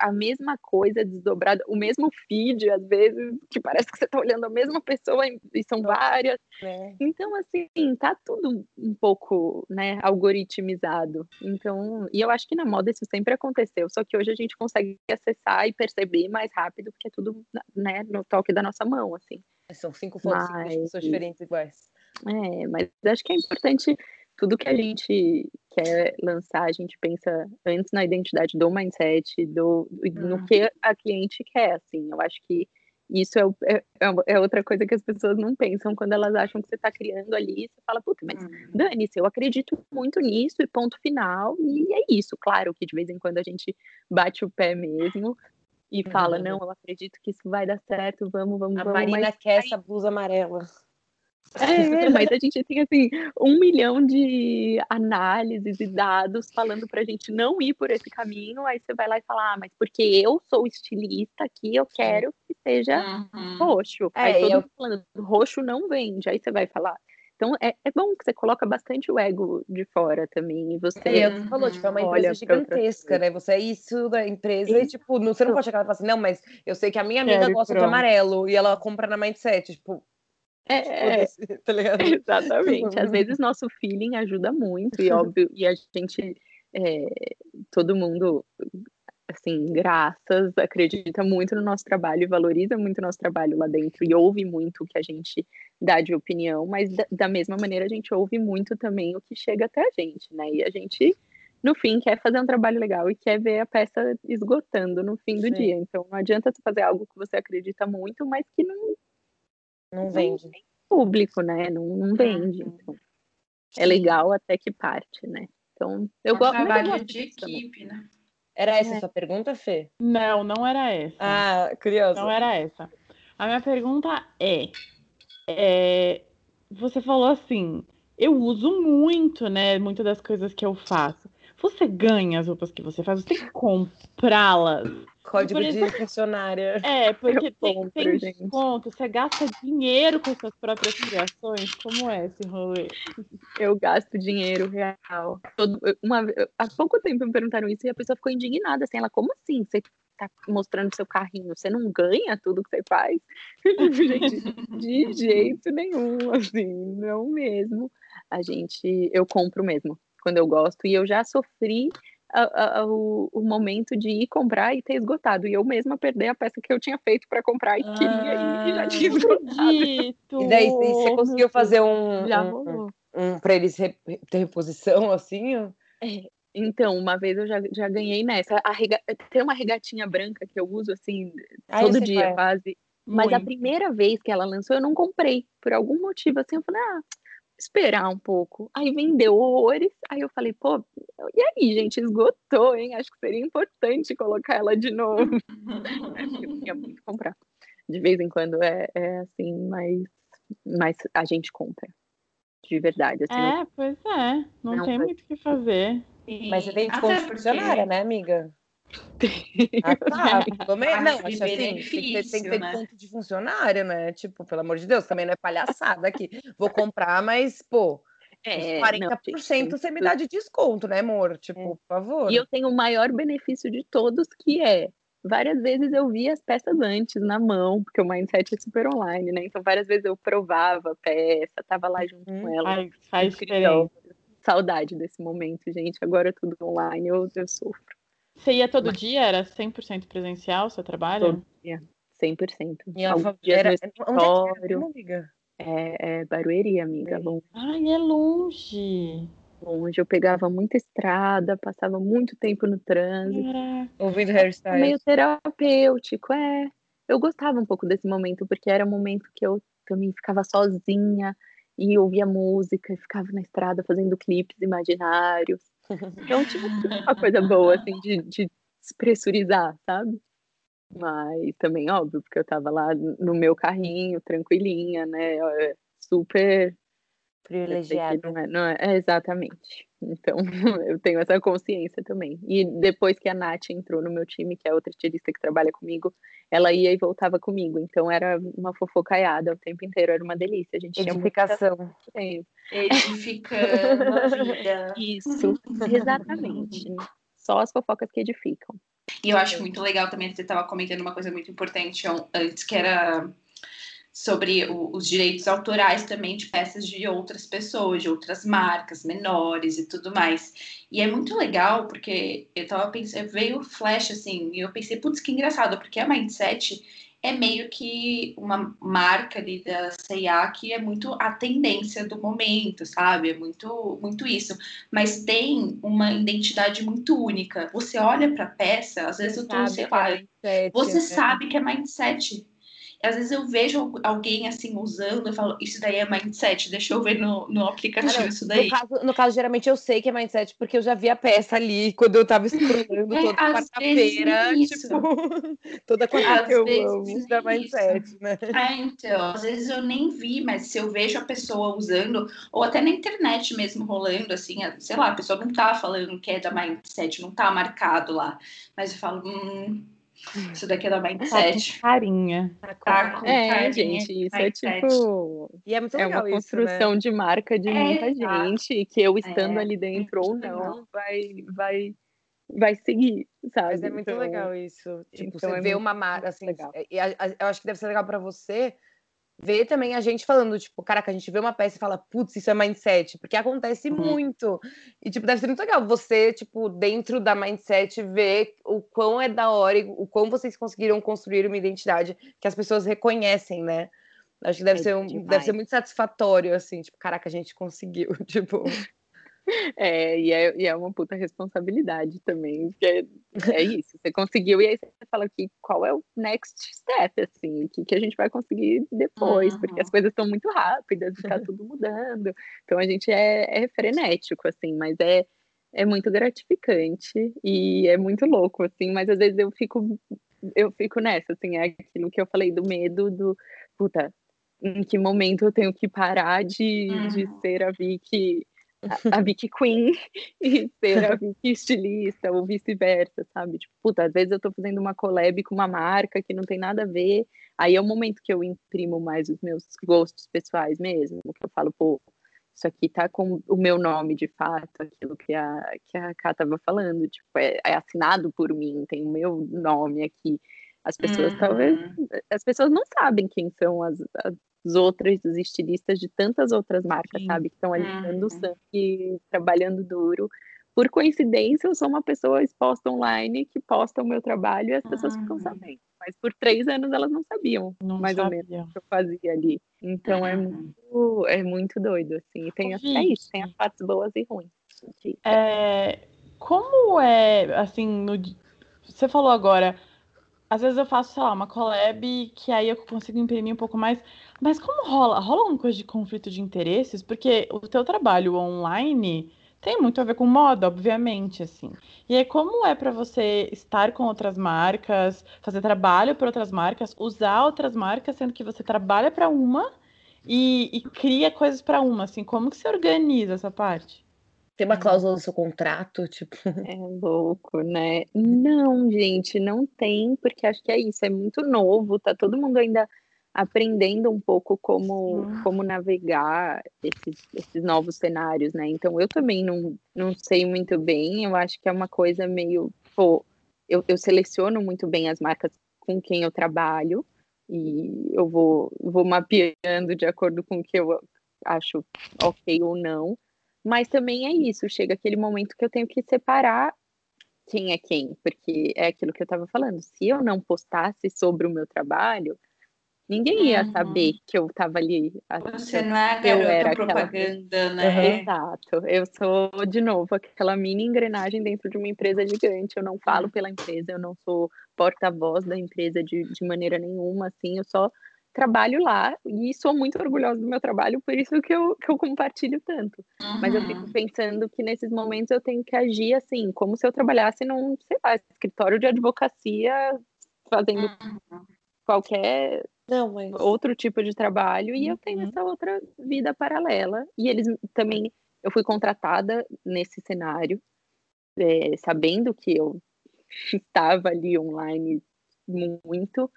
S4: a, mesma coisa desdobrada, o mesmo feed, às vezes, que parece que você tá olhando a mesma pessoa e são várias. É. Então, assim, tá tudo um pouco, né, algoritmizado. Então, e eu acho que na moda isso sempre aconteceu, só que hoje a gente consegue acessar e perceber mais rápido, porque é tudo, né, no toque da nossa mão, assim.
S1: São cinco fotos mas... de pessoas diferentes iguais.
S4: É, mas acho que é importante tudo que a gente quer lançar, a gente pensa antes na identidade do mindset, do, no uhum. que a cliente quer, assim. Eu acho que isso é, é, é, é outra coisa que as pessoas não pensam quando elas acham que você está criando ali. Você fala, puta, mas uhum. dane-se, eu acredito muito nisso e ponto final. E é isso. Claro que de vez em quando a gente bate o pé mesmo e uhum. fala, não, eu acredito que isso vai dar certo, vamos, vamos,
S1: a
S4: vamos.
S1: A Marina quer essa blusa amarela.
S4: É, mas a gente tem assim um milhão de análises e dados falando para a gente não ir por esse caminho. Aí você vai lá e fala, ah, mas porque eu sou estilista aqui, eu quero que seja uhum. roxo. É, aí todo eu... mundo falando, roxo não vende. Aí você vai falar. Então é, é bom que você coloca bastante o ego de fora também. E você.
S1: É, você falou, tipo, é uma empresa gigantesca, né? Você é isso da empresa e, tipo, não, você não pode chegar e falar assim, não, mas eu sei que a minha amiga gosta de amarelo e ela compra na mindset. Tipo,
S4: é, tá exatamente. Às vezes nosso feeling ajuda muito, e óbvio, e a gente, é, todo mundo, assim, graças, acredita muito no nosso trabalho e valoriza muito o nosso trabalho lá dentro, e ouve muito o que a gente dá de opinião, mas da, da mesma maneira a gente ouve muito também o que chega até a gente, né? E a gente no fim quer fazer um trabalho legal e quer ver a peça esgotando no fim do Sim. dia. Então não adianta você fazer algo que você acredita muito, mas que não
S1: não vende. Não
S4: público, né? Não, não vende. Então, é legal até que parte, né? Então, eu
S5: é gosto. Trabalho de equipe, né?
S1: Era essa é. a sua pergunta, Fê?
S2: Não, não era essa.
S1: Ah, curioso.
S2: Não era essa. A minha pergunta é, é você falou assim, eu uso muito, né? Muitas das coisas que eu faço. Você ganha as roupas que você faz, você tem que comprá-las.
S1: Código de funcionária.
S2: É, porque tem, tem desconto, você gasta dinheiro com suas próprias criações. Como é esse rolê?
S4: Eu gasto dinheiro real. Todo, uma, há pouco tempo me perguntaram isso e a pessoa ficou indignada, assim, ela, como assim? Você tá mostrando seu carrinho, você não ganha tudo que você faz? gente, de jeito nenhum, assim, não mesmo. A gente, eu compro mesmo, quando eu gosto, e eu já sofri a, a, o, o, momento de ir comprar e ter esgotado. E eu mesma perder a peça que eu tinha feito para comprar e ah, queria e já tinha esgotado.
S1: E daí você conseguiu fazer um, já um, um para eles ter reposição assim?
S4: É, então, uma vez eu já, já ganhei nessa. A rega... Tem uma regatinha branca que eu uso assim ah, todo dia, quase. Mas a primeira vez que ela lançou, eu não comprei. Por algum motivo, assim, eu falei, ah, esperar um pouco. Aí vendeu horrores. Aí eu falei, pô, e aí, gente, esgotou, hein? Acho que seria importante colocar ela de novo. Acho que eu queria muito comprar. De vez em quando é, é assim, mas, mas a gente compra. De verdade. Assim,
S2: é, pois é. Não, não tem muito o que fazer.
S1: Mas você tem desconto de funcionária, né, amiga? Ah, tá. Também, não, acho assim, tem que, ter, tem que ter né? ponto de funcionário, né? Tipo, pelo amor de Deus, também não é palhaçada aqui. Vou comprar, mas, pô, é, 40% não, você me dá de desconto, né, amor? Tipo, é. por favor.
S4: E eu tenho o maior benefício de todos, que é várias vezes eu vi as peças antes na mão, porque o mindset é super online, né? Então, várias vezes eu provava a peça, tava lá junto hum, com ela.
S2: Faz, faz diferença.
S4: Saudade desse momento, gente. Agora é tudo online, eu, eu sofro.
S2: Você ia todo Mas... dia? Era 100% presencial o seu trabalho? Todo
S4: dia, 100%.
S1: E a era... Onde é que é,
S4: é, é Barueri, amiga. É. Longe.
S2: Ai, é longe.
S4: Longe. Eu pegava muita estrada, passava muito tempo no trânsito.
S1: Caraca. Ouvindo hairstyle.
S4: Meio terapêutico, é. Eu gostava um pouco desse momento, porque era um momento que eu também ficava sozinha e ouvia música e ficava na estrada fazendo clipes imaginários. Então, tipo, uma coisa boa, assim, de, de despressurizar, sabe? Mas também, óbvio, porque eu tava lá no meu carrinho, tranquilinha, né? É super
S1: privilegiada.
S4: Não é, não é, é, exatamente. Então, eu tenho essa consciência também. E depois que a Nath entrou no meu time, que é outra estilista que trabalha comigo, ela ia e voltava comigo. Então, era uma fofocaiada o tempo inteiro, era uma delícia. A gente
S1: Edificação.
S5: Tinha Edificando a vida.
S4: Isso, exatamente. Só as fofocas que edificam.
S5: E eu acho muito legal também, você estava comentando uma coisa muito importante antes, que era sobre o, os direitos autorais também de peças de outras pessoas, de outras marcas menores e tudo mais. E é muito legal porque eu tava pensando, veio o flash assim, e eu pensei, putz, que engraçado, porque a Mindset é meio que uma marca ali da C&A que é muito a tendência do momento, sabe? É muito, muito isso. Mas tem uma identidade muito única. Você olha para a peça, às vezes eu tô, sei lá, é você né? sabe que é mindset às vezes eu vejo alguém assim usando, eu falo, isso daí é mindset, deixa eu ver no, no aplicativo isso daí.
S1: No caso, no caso, geralmente eu sei que é mindset, porque eu já vi a peça ali quando eu tava escrevendo é, toda quarta-feira, tipo, toda quarta-feira eu amo, isso da mindset, né?
S5: É, então, às vezes eu nem vi, mas se eu vejo a pessoa usando, ou até na internet mesmo rolando, assim, sei lá, a pessoa não tá falando que é da mindset, não tá marcado lá, mas eu falo, hum isso daqui é da Mindset.
S2: Tá carinha.
S5: Tá com
S4: é, carinha, gente, isso é tipo.
S1: E é, muito
S4: é uma construção
S1: isso, né?
S4: de marca de é, muita gente, que eu estando é, ali dentro ou não, vai, vai, vai seguir, sabe?
S1: Mas é muito então, legal isso. Tipo, então você é vê uma marca, assim, legal. E a, a, eu acho que deve ser legal para você ver também a gente falando, tipo, caraca, a gente vê uma peça e fala, putz, isso é mindset, porque acontece uhum. muito. E, tipo, deve ser muito legal você, tipo, dentro da mindset, ver o quão é da hora e o quão vocês conseguiram construir uma identidade que as pessoas reconhecem, né? Acho que deve, é ser, um, deve ser muito satisfatório, assim, tipo, caraca, a gente conseguiu, tipo.
S4: É e, é, e é uma puta responsabilidade também, porque é, é isso, você conseguiu, e aí você fala aqui qual é o next step, assim, o que, que a gente vai conseguir depois, uhum. porque as coisas estão muito rápidas, está tudo mudando, então a gente é, é frenético, assim, mas é, é muito gratificante e é muito louco, assim, mas às vezes eu fico, eu fico nessa, assim, é aquilo que eu falei do medo do, puta, em que momento eu tenho que parar de, uhum. de ser a Vicky a, Vicky Queen e ser a Vicky estilista ou vice-versa, sabe? Tipo, puta, às vezes eu tô fazendo uma collab com uma marca que não tem nada a ver, aí é o momento que eu imprimo mais os meus gostos pessoais mesmo, que eu falo, pô, isso aqui tá com o meu nome de fato, aquilo que a, que a Ká estava falando, tipo, é, é, assinado por mim, tem o meu nome aqui. As pessoas uhum. talvez, as pessoas não sabem quem são as, as outras os estilistas de tantas outras marcas, Sim. sabe, que estão ali dando uhum. sangue, trabalhando duro. Por coincidência, eu sou uma pessoa exposta online que posta o meu trabalho e as pessoas uhum. ficam sabendo mas por três anos elas não sabiam não mais sabia. ou menos o que eu fazia ali. Então é uhum. muito, é muito doido, assim. E tem, é isso, tem as partes boas e ruins.
S2: É, como é, assim, no, você falou agora, às vezes eu faço, sei lá, uma collab que aí eu consigo imprimir um pouco mais, mas como rola? Rola alguma coisa de conflito de interesses? Porque o teu trabalho online tem muito a ver com moda, obviamente, assim. E aí, como é para você estar com outras marcas, fazer trabalho para outras marcas, usar outras marcas, sendo que você trabalha para uma e, e, cria coisas para uma, assim, como que você organiza essa parte?
S1: Tem uma cláusula no seu contrato, tipo.
S4: É louco, né? Não, gente, não tem, porque acho que é isso, é muito novo, tá todo mundo ainda aprendendo um pouco como, como navegar esses, esses novos cenários, né? Então eu também não, não sei muito bem, eu acho que é uma coisa meio. Pô, eu, eu seleciono muito bem as marcas com quem eu trabalho e eu vou, vou mapeando de acordo com o que eu acho ok ou não. Mas também é isso, chega aquele momento que eu tenho que separar quem é quem, porque é aquilo que eu estava falando. Se eu não postasse sobre o meu trabalho, Ninguém ia uhum. saber que eu estava ali.
S5: Você não é a garota propaganda, aquela... né?
S4: Uhum. Exato. Eu sou, de novo, aquela mini engrenagem dentro de uma empresa gigante. Eu não falo uhum. pela empresa, eu não sou porta-voz da empresa de, de maneira nenhuma, assim. Eu só trabalho lá e sou muito orgulhosa do meu trabalho, por isso que eu, que eu compartilho tanto. Uhum. Mas eu fico uhum. pensando que nesses momentos eu tenho que agir assim, como se eu trabalhasse num, sei lá, escritório de advocacia, fazendo uhum. qualquer
S1: não, mas...
S4: outro tipo de trabalho e eu tenho uhum. essa outra vida paralela. E eles também, eu fui contratada nesse cenário, é, sabendo que eu estava ali online muito.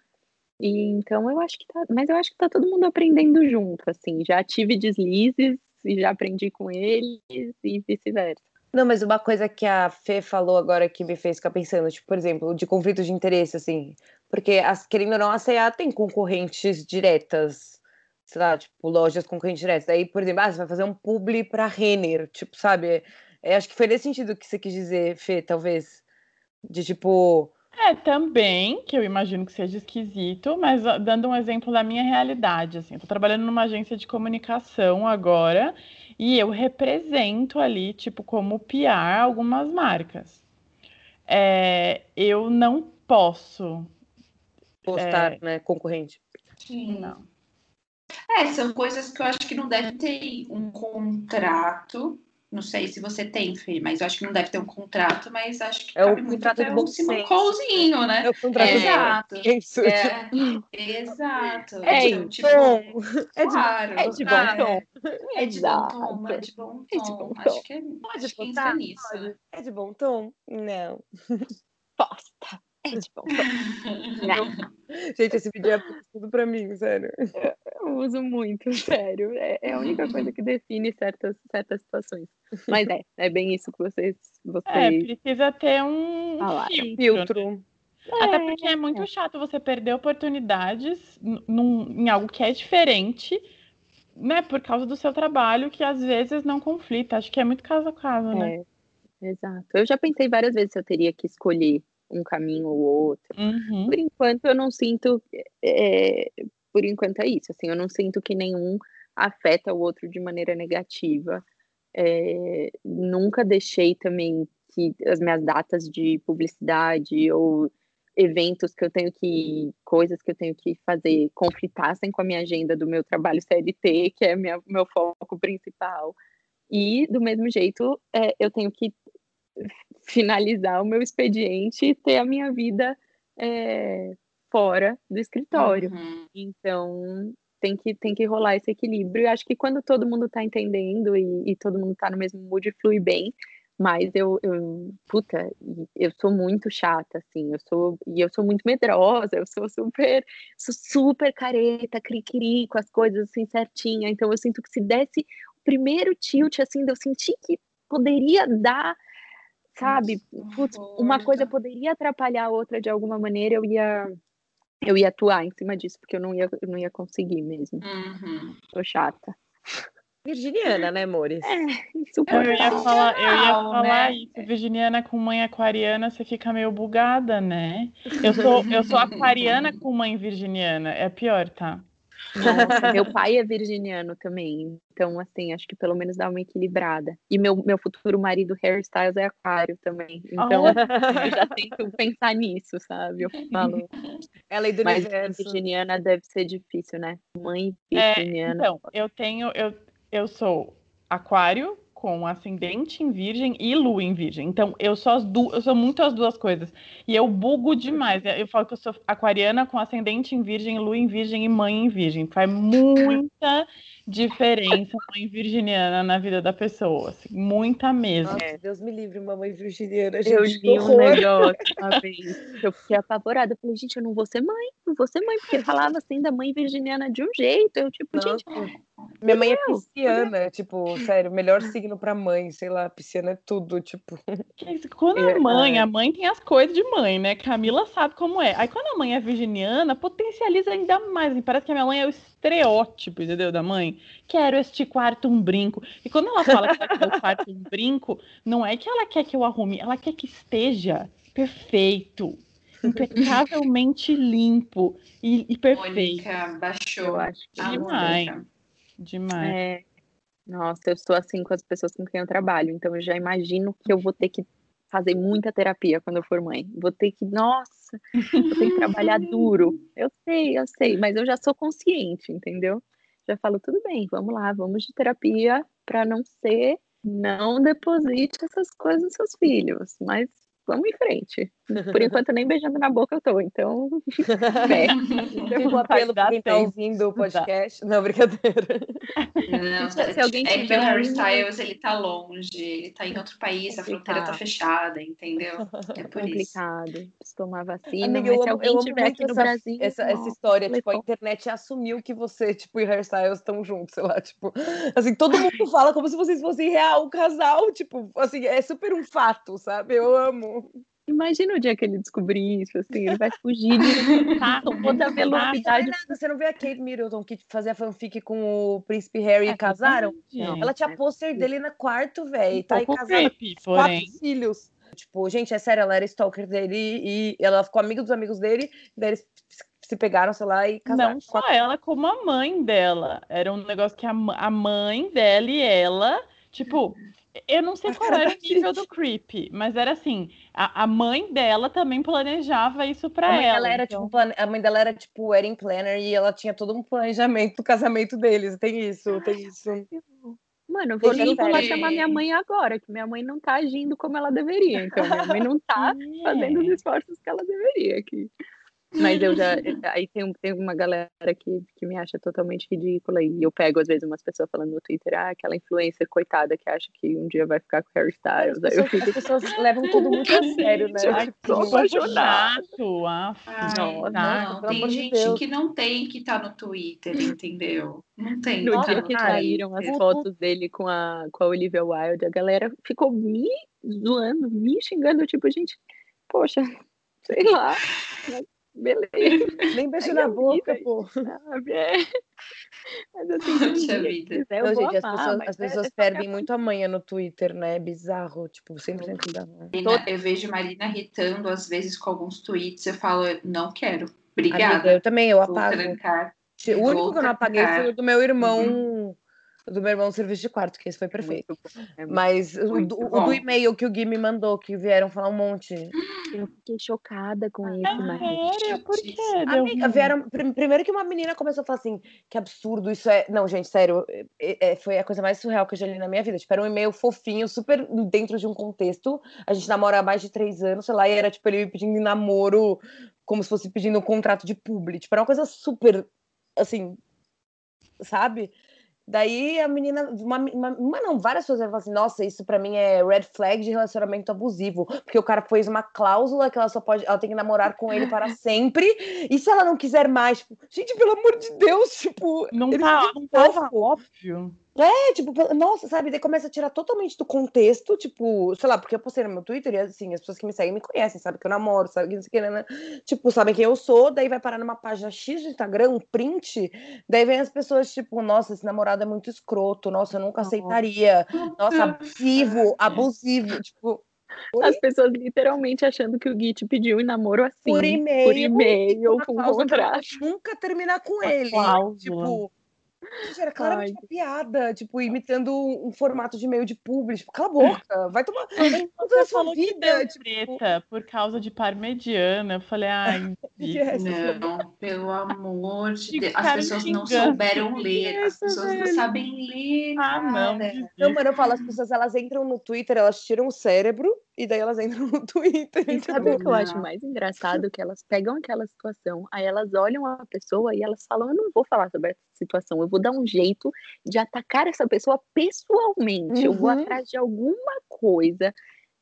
S4: E então eu acho que tá, mas eu acho que tá todo mundo aprendendo junto, assim, já tive deslizes e já aprendi com eles e vice-versa.
S1: Não, mas uma coisa que a Fê falou agora que me fez ficar pensando, tipo, por exemplo, de conflito de interesse, assim, porque, as, querendo ou não, a C&A tem concorrentes diretas, sei lá, tipo, lojas concorrentes diretas. Aí, por exemplo, ah, você vai fazer um publi para Renner, tipo, sabe? É, acho que foi nesse sentido que você quis dizer, Fê, talvez. De tipo.
S2: É, também, que eu imagino que seja esquisito, mas dando um exemplo da minha realidade, assim, tô trabalhando numa agência de comunicação agora e eu represento ali, tipo, como PR algumas marcas. É, eu não posso
S1: postar, é... né, concorrente.
S5: Sim. Não. É, são coisas que eu acho que não deve ter um contrato. Não sei se você tem, Fê, mas eu acho que não deve ter um contrato, mas acho que
S1: é o contrato de bom um
S5: callzinho, né?
S1: É o contrato é,
S5: exato.
S1: É isso.
S5: É, exato.
S1: É, então, tipo, tom.
S5: É de, claro.
S1: É de bom ah, tom.
S5: É, de bom tom, é de bom tom. É de bom tom. Acho que é, pode acho botar, nisso. Pode.
S1: É de bom tom? Não.
S4: Posta. É bom
S1: Gente, esse vídeo é tudo pra mim, sério.
S4: Eu, eu uso muito, sério. É, é, a única coisa que define certas, certas situações. Mas é, é bem isso que vocês. vocês...
S2: É, precisa ter um
S1: ah,
S2: filtro.
S1: filtro. Né?
S2: Até porque é muito é. chato você perder oportunidades num, em algo que é diferente, né? Por causa do seu trabalho, que às vezes não conflita. Acho que é muito caso a caso, né?
S4: É, exato. Eu já pensei várias vezes se eu teria que escolher um caminho ou outro.
S2: Uhum.
S4: Por enquanto, eu não sinto. É, por enquanto é isso. Assim, eu não sinto que nenhum afeta o outro de maneira negativa. É, nunca deixei também que as minhas datas de publicidade ou eventos que eu tenho que coisas que eu tenho que fazer conflitassem com a minha agenda do meu trabalho CLT, que é minha, meu foco principal. E do mesmo jeito, é, eu tenho que finalizar o meu expediente e ter a minha vida é, fora do escritório. Uhum. Então tem que, tem que rolar esse equilíbrio. E acho que quando todo mundo está entendendo e, e, todo mundo está no mesmo mood, flui bem. Mas eu, eu, puta, eu sou muito chata, assim, eu sou, e eu sou muito medrosa, eu sou super, sou super careta, cri-cri, com as coisas assim certinha, então eu sinto que se desse primeiro tilt, assim, eu senti que poderia dar, sabe? Putz, uma coisa poderia atrapalhar a outra de alguma maneira, eu ia eu ia atuar em cima disso, porque eu não ia, eu não ia conseguir mesmo.
S5: Uhum.
S4: Tô chata.
S1: Virginiana, né, amores?
S4: É,
S2: Eu ia falar, eu ia
S5: Não,
S2: falar
S5: né?
S2: isso. Virginiana com mãe aquariana, você fica meio bugada, né? Eu sou, eu sou aquariana com mãe virginiana. É pior, tá?
S4: Meu pai é virginiano também, então assim, acho que pelo menos dá uma equilibrada. E meu, meu futuro marido Harry Styles é aquário também, então eu já tento pensar nisso, sabe? Eu falo,
S1: É lei do
S4: mas
S1: universo.
S4: virginiana deve ser difícil, né? Mãe
S2: É,
S4: virginiana.
S2: Então, eu tenho, eu, eu sou aquário com ascendente em virgem e lua em virgem. Então, eu sou as du eu sou muito as duas coisas. E eu bugo demais. Eu falo que eu sou aquariana com ascendente em virgem, lua em virgem e mãe em virgem. Faz muita diferença mãe virginiana na vida da pessoa. assim, muita mesmo.
S1: Nossa, Deus me livre, mamãe virginiana.
S4: Eu
S1: gente,
S4: li um
S1: horror.
S4: negócio uma vez, eu fiquei apavorada. Eu falei, gente, eu não vou ser mãe, não vou ser mãe, porque falava assim da mãe virginiana de um jeito. Eu, tipo, gente,
S1: Nossa. Minha mãe é pisciana, tipo, sério, melhor signo pra mãe, sei lá, pisciana é tudo, tipo.
S2: Quando
S4: É,
S2: a mãe,
S4: é.
S2: a mãe tem as coisas de mãe, né? Camila sabe como é. Aí quando a mãe é virginiana, potencializa ainda mais. assim, Parece que a minha mãe é o estereótipo, entendeu? Da mãe. Quero este quarto um brinco. E quando ela fala que ela quer o quarto um brinco, não é que ela quer que eu arrume, ela quer que esteja perfeito, impecavelmente limpo e, e perfeito.
S5: Mônica baixou
S4: acho que
S2: Demais.
S5: Mônica.
S2: Demais.
S4: É. Nossa, eu sou assim com as pessoas com quem eu trabalho, então eu já imagino que eu vou ter que fazer muita terapia quando eu for mãe. Vou ter que, nossa, vou ter que trabalhar duro. Eu sei, eu sei, mas eu já sou consciente, entendeu? Já falo, tudo bem, vamos lá, vamos de terapia para não ser, não deposite essas coisas nos seus filhos, mas vamos em frente. Por enquanto, nem beijando na boca eu tô, então. É.
S1: Um apelo pra quem tá ouvindo o podcast. Não, brincadeira.
S5: Não,
S4: Se alguém
S5: é que
S4: tiver
S5: o Harry Styles, ele tá longe, ele tá em outro país, a fronteira tá fechada, entendeu? É por isso.
S4: complicado. Preciso tomar vacina,
S1: Amiga,
S4: mas
S1: eu
S4: se alguém
S1: eu amo
S4: tiver aqui no
S1: essa,
S4: Brasil.
S1: essa, essa história, tipo, a internet assumiu que você, tipo, e hairstyles estão juntos, sei lá, tipo, assim, todo mundo fala como se vocês fossem real, um casal, tipo, assim, é super um fato, sabe? Eu amo.
S4: Imagina o dia que ele descobrir isso, assim, ele vai fugir de com toda a
S1: Não
S4: velocidade.
S1: nada, você não vê a Kate Middleton que fazia fanfic com o príncipe Harry
S2: É
S1: e casaram?
S2: verdade.
S1: Ela tinha
S4: é
S1: pôster dele no quarto, velho, tá aí casada
S2: creepy,
S1: quatro filhos. Tipo, gente, é sério, ela era stalker dele e ela ficou amiga dos amigos dele, daí eles se pegaram, sei lá, e casaram.
S2: Não só ela, como a mãe dela. Era um negócio que a, a mãe dela e ela, tipo, eu não sei
S1: A
S2: qual era o nível do creep, mas era assim, a, a mãe dela também planejava isso pra
S1: A mãe,
S2: ela.
S1: dela era,
S2: então-
S1: tipo, plane- a mãe dela era tipo wedding planner e ela tinha todo um planejamento do casamento deles. Tem isso, tem isso.
S4: Mano, eu vou, vou lá chamar minha mãe agora, que minha mãe não tá agindo como ela deveria. Então, minha mãe não tá fazendo os esforços que ela deveria aqui. Mas eu já. Aí tem, tem uma galera que, que me acha totalmente ridícula. E eu pego, às vezes, umas pessoas falando no Twitter, ah, aquela influencer coitada que acha que um dia vai ficar com Harry
S1: As
S4: Styles. Eu
S1: pessoas,
S4: fico.
S1: as pessoas levam tudo muito a sério, né?
S4: Ai,
S1: Tipo,
S4: apaixonada.
S2: chato, ah,
S5: Ai,
S4: Nossa,
S5: não,
S1: pelo
S5: tem gente
S1: Deus.
S5: que não tem que estar no Twitter, entendeu? Não tem
S4: No dia
S5: tá
S4: que saíram as fotos dele com a, com a Olivia Wilde, a galera ficou me zoando, me xingando, tipo, gente, poxa, sei lá, mas beleza,
S1: Nem beijo na
S4: a
S1: boca,
S4: vida,
S1: pô.
S4: sabe? É. Mas assim, dia
S5: vida.
S4: quiser, eu
S1: Não,
S4: vou
S1: gente, as pessoas, as
S4: é-
S1: pessoas
S4: é
S1: perdem muito a manha no Twitter, né? É bizarro. Tipo, 100% bizarro.
S5: Marina, Eu vejo Marina irritando às vezes com alguns tweets, eu falo, não quero.
S1: Amiga,
S5: Obrigada.
S1: eu também, eu
S5: Vou
S1: apago.
S5: trancar.
S1: O único
S5: Vou
S1: que eu não apaguei
S5: trancar.
S1: foi o do meu irmão. Do meu irmão serviço de quarto, que esse foi perfeito.
S4: muito bom, é
S1: Mas o
S5: Muito
S1: do, o do e-mail que o Gui me mandou, que vieram falar um monte.
S4: Eu fiquei chocada com esse,
S2: É
S4: mas
S2: sério? Por. Deu
S1: Amiga, vieram. prim- Primeiro que uma menina começou a falar assim: que absurdo, isso é. Não, gente, sério, é- é- foi a coisa mais surreal que eu já li na minha vida. Tipo, era um e-mail fofinho, super dentro de um contexto. A gente namora há mais de três anos, sei lá, e era tipo ele me pedindo namoro, como se fosse pedindo um contrato de publi. Tipo, era uma coisa super, assim, sabe? Daí a menina, uma, uma, uma não, várias pessoas falam assim, nossa, isso pra mim é red flag de relacionamento abusivo, porque o cara fez uma cláusula que ela só pode, ela tem que namorar com ele para sempre, e se ela não quiser mais, tipo, gente, pelo amor de Deus, tipo,
S2: Não tá, não
S1: fofos.
S2: óbvio.
S1: É, tipo, nossa, sabe? Daí começa a tirar totalmente do contexto, tipo, sei lá, porque eu postei no meu Twitter e assim, as pessoas que me seguem me conhecem, sabe que eu namoro, sabe que não sei o que, né, né? Tipo, sabem quem eu sou, daí vai parar numa página X do Instagram, um print, daí vem as pessoas, tipo, nossa, esse namorado é muito escroto, nossa, eu nunca aceitaria, nossa, abusivo, abusivo, tipo, Oi?
S4: As pessoas literalmente achando que o Gui te pediu em namoro assim.
S1: por e-mail,
S4: Por e-mail,
S1: uma
S4: com um contrato.
S1: nunca terminar com ele,
S2: cláusula.
S1: tipo... Gente, era claramente
S4: Ai.
S1: uma piada, tipo, imitando um formato de e-mail de publi. Tipo, cala a boca, vai tomar vai
S2: Você
S1: sua
S2: falou que
S1: vida.
S2: deu
S1: Tipo,
S2: treta por causa de parmediana. Eu falei, ai,
S1: yes,
S5: Não, pelo amor de Deus. As pessoas não souberam ler. As pessoas não sabem ler.
S2: ah, não.
S1: Não, mano, eu falo, as pessoas elas entram no Twitter, elas tiram o cérebro e daí elas entram no Twitter.
S4: E sabe o que eu acho mais engraçado? Que elas pegam aquela situação, aí elas olham a pessoa e elas falam: Eu não vou falar sobre essa situação, eu vou dar um jeito de atacar essa pessoa pessoalmente. Eu vou
S1: Uhum.
S4: atrás de alguma coisa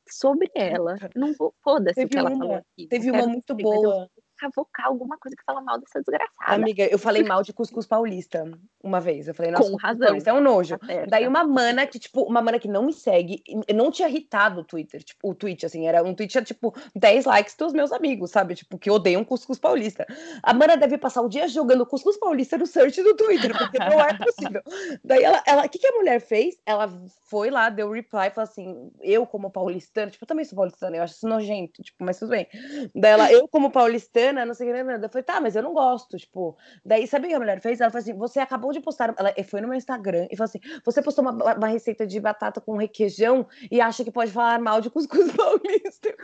S4: sobre ela. Não vou, foda-se o
S1: Teve
S4: que ela
S1: uma-
S4: falou aqui.
S1: Teve uma muito boa.
S4: Cavocar alguma coisa que fala mal dessa desgraçada.
S1: Amiga, eu falei mal de cuscuz paulista uma vez. Eu falei, nossa,
S4: Com razão.
S1: paulista é um nojo.
S4: Tá certa.
S1: Daí uma mana que, tipo, uma mana que não me segue, e não tinha irritado o Twitter, tipo, o tweet, assim, era um tweet, tipo, 10 likes dos meus amigos, sabe? Tipo, que odeiam cuscuz paulista. A mana deve passar o dia jogando cuscuz paulista no search do Twitter, porque não é possível. Daí ela, ela, o que, que a mulher fez? Ela foi lá, deu reply, falou assim, eu como paulistana, tipo, eu também sou paulistana, eu acho isso nojento, tipo, mas tudo bem. Daí ela, eu como paulistana, não sei o que, nada. Eu falei, tá, mas eu não gosto, tipo. Daí, sabe o que a mulher fez? Ela falou assim: você acabou de postar. Ela foi no meu Instagram e falou assim: você postou uma, uma receita de batata com requeijão e acha que pode falar mal de cuscuz paulista.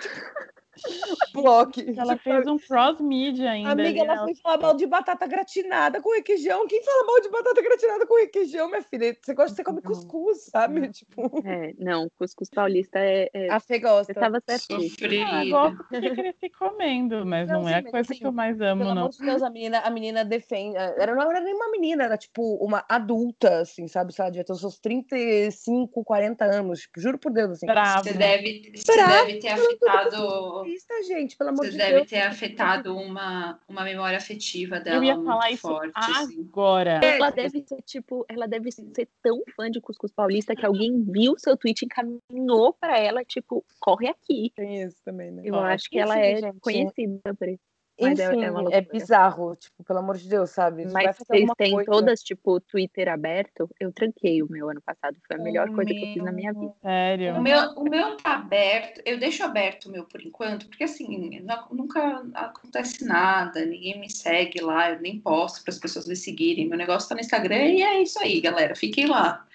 S1: Bloque.
S2: Ela fez um cross-media ainda.
S1: Amiga,
S2: ali,
S1: ela
S2: ela-
S1: foi falar mal de batata gratinada com requeijão. Quem fala mal de batata gratinada com requeijão, minha filha? Você gosta, você come
S4: Não.
S1: cuscuz, sabe? Tipo,
S4: É, não, cuscuz paulista é. é-
S1: a Fê gosta.
S4: Você tava.
S5: Sofrida.
S2: Ah, gosto porque cresci comendo, mas não,
S1: Não,
S2: é
S1: sim,
S2: a
S1: mas
S2: coisa
S1: assim,
S2: que eu mais amo,
S1: Pelo
S2: não.
S1: amor de Deus, a menina, a menina defende. Era, não era nem uma menina, era tipo uma adulta, assim, sabe? Sei lá, devia ter os seus 35, 40 anos. Tipo, juro por Deus, assim.
S2: Bravo.
S5: Você deve, você deve ter afetado.
S1: Isso, gente, pelo amor
S5: Você
S1: de
S5: deve
S1: Deus.
S5: ter afetado uma, uma memória afetiva dela
S2: Eu ia
S5: muito
S2: falar isso
S5: forte. assim.
S2: agora.
S4: Ela deve ser, tipo, ela deve ser tão fã de cuscuz paulista que alguém viu seu tweet e encaminhou pra ela, tipo, corre aqui.
S1: Tem isso também, né?
S4: Eu
S2: Ó,
S4: acho que ela é
S1: gente.
S4: conhecida por isso. Mas é-
S1: Enfim,
S4: é
S1: é,
S4: loucura.
S1: bizarro, tipo, pelo amor de Deus, sabe?
S4: Mas vocês têm
S1: coisa.
S4: todas, tipo, Twitter aberto. Eu tranquei o meu ano passado. Foi a melhor
S5: O
S4: coisa que eu fiz na minha vida.
S2: Sério.
S5: O meu, o meu tá aberto, eu deixo aberto o meu por enquanto, porque assim, não- nunca acontece nada, ninguém me segue lá, eu nem posto para as pessoas me seguirem. Meu negócio tá no Instagram e é isso aí, galera. Fiquem lá.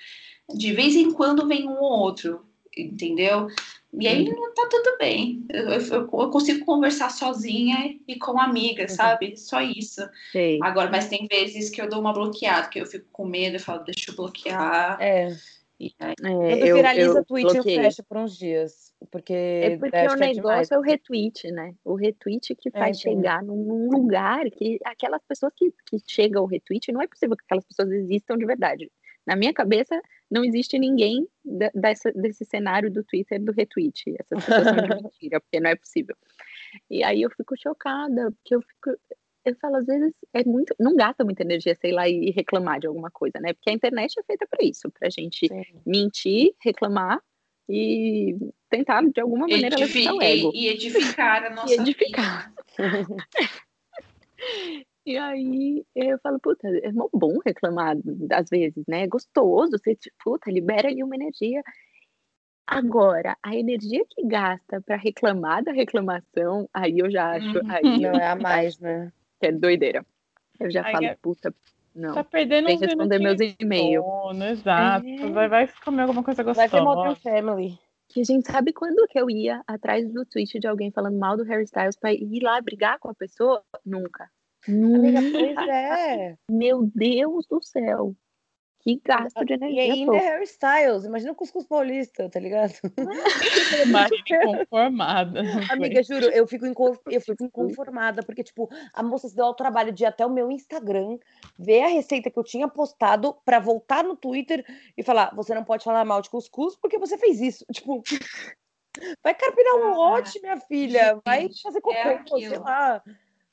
S5: De vez em quando vem um ou outro, entendeu? E aí não tá tudo bem. Eu, eu- eu consigo conversar sozinha e com amiga, sabe? Só isso.
S4: Sei.
S5: Agora, mas tem vezes que eu dou uma bloqueada, que eu fico com medo, eu falo, deixa eu bloquear.
S1: É,
S5: E aí,
S4: É,
S1: quando
S4: eu,
S1: viraliza
S4: eu
S1: o tweet, eu
S4: bloqueei.
S1: fecho por uns dias. Porque,
S4: É porque o
S1: é
S4: negócio é o retweet, né? O retweet que faz
S1: então.
S4: chegar num num lugar que aquelas pessoas que, que chegam ao retweet, não é possível que aquelas pessoas existam de verdade. Na minha cabeça, não existe ninguém dessa, desse cenário do Twitter do retweet. Essas pessoas são de mentira, porque não é possível. E aí eu fico chocada, porque eu fico. Eu falo, às vezes, é muito. Não gasta muita energia, sei lá, e reclamar de alguma coisa, né? Porque a internet é feita para isso, pra gente
S1: Sim.
S4: mentir, reclamar e tentar, de alguma maneira,
S5: edifi-
S4: levantar o ego.
S5: e, e edificar a nossa
S4: edificar. E aí eu falo, puta, é mó bom reclamar às vezes, né? É gostoso, você, puta, libera ali uma energia. Agora, a energia que gasta para reclamar da reclamação, aí eu já acho,
S5: Uhum.
S4: aí
S1: Não é a mais, né?
S4: que é doideira. Eu já
S2: Aí
S4: falo,
S2: é-
S4: puta, não.
S2: Tá perdendo
S4: Vem
S2: uns
S4: responder meus e-mails.
S2: exato.
S4: É.
S2: Vai, vai comer alguma coisa
S1: Vai ver Modern
S2: gostosa.
S1: Family.
S4: Que a gente sabe quando que eu ia atrás do tweet de alguém falando mal do Harry Styles pra ir lá brigar com a pessoa? Nunca.
S1: Amiga,
S4: Nunca.
S1: pois é.
S4: Meu Deus do céu. Que gasto de
S1: E
S4: energia
S1: ainda é
S4: fofo.
S1: Harry Styles. Imagina o cuscuz paulista, tá ligado?
S2: Marina inconformada.
S1: Amiga, juro, eu fico, eu fico inconformada, porque, tipo, a moça se deu ao trabalho de ir até o meu Instagram, ver a receita que eu tinha postado, pra voltar no Twitter e falar: você não pode falar mal de cuscuz porque você fez isso. Tipo, vai carpinar um
S5: Ah,
S1: lote, minha filha, vai fazer
S5: é
S1: cocô, sei lá.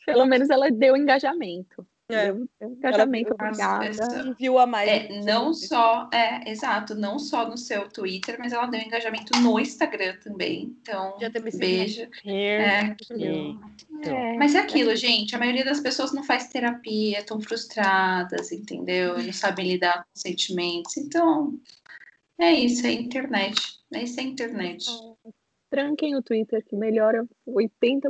S4: Pelo menos ela deu engajamento. É. Deu, engajamento, obrigada.
S1: Viu a mais.
S5: É, não só, é, exato, não só no seu Twitter, mas ela deu engajamento no Instagram também. Então,
S1: Já tem
S5: beijo.
S2: É.
S5: É. Mas é aquilo, gente. A maioria das pessoas não faz terapia, estão frustradas, entendeu? Não sabem lidar com sentimentos. Então, é isso, é internet. É isso, é internet.
S4: Tranquem o Twitter, que melhora 80%.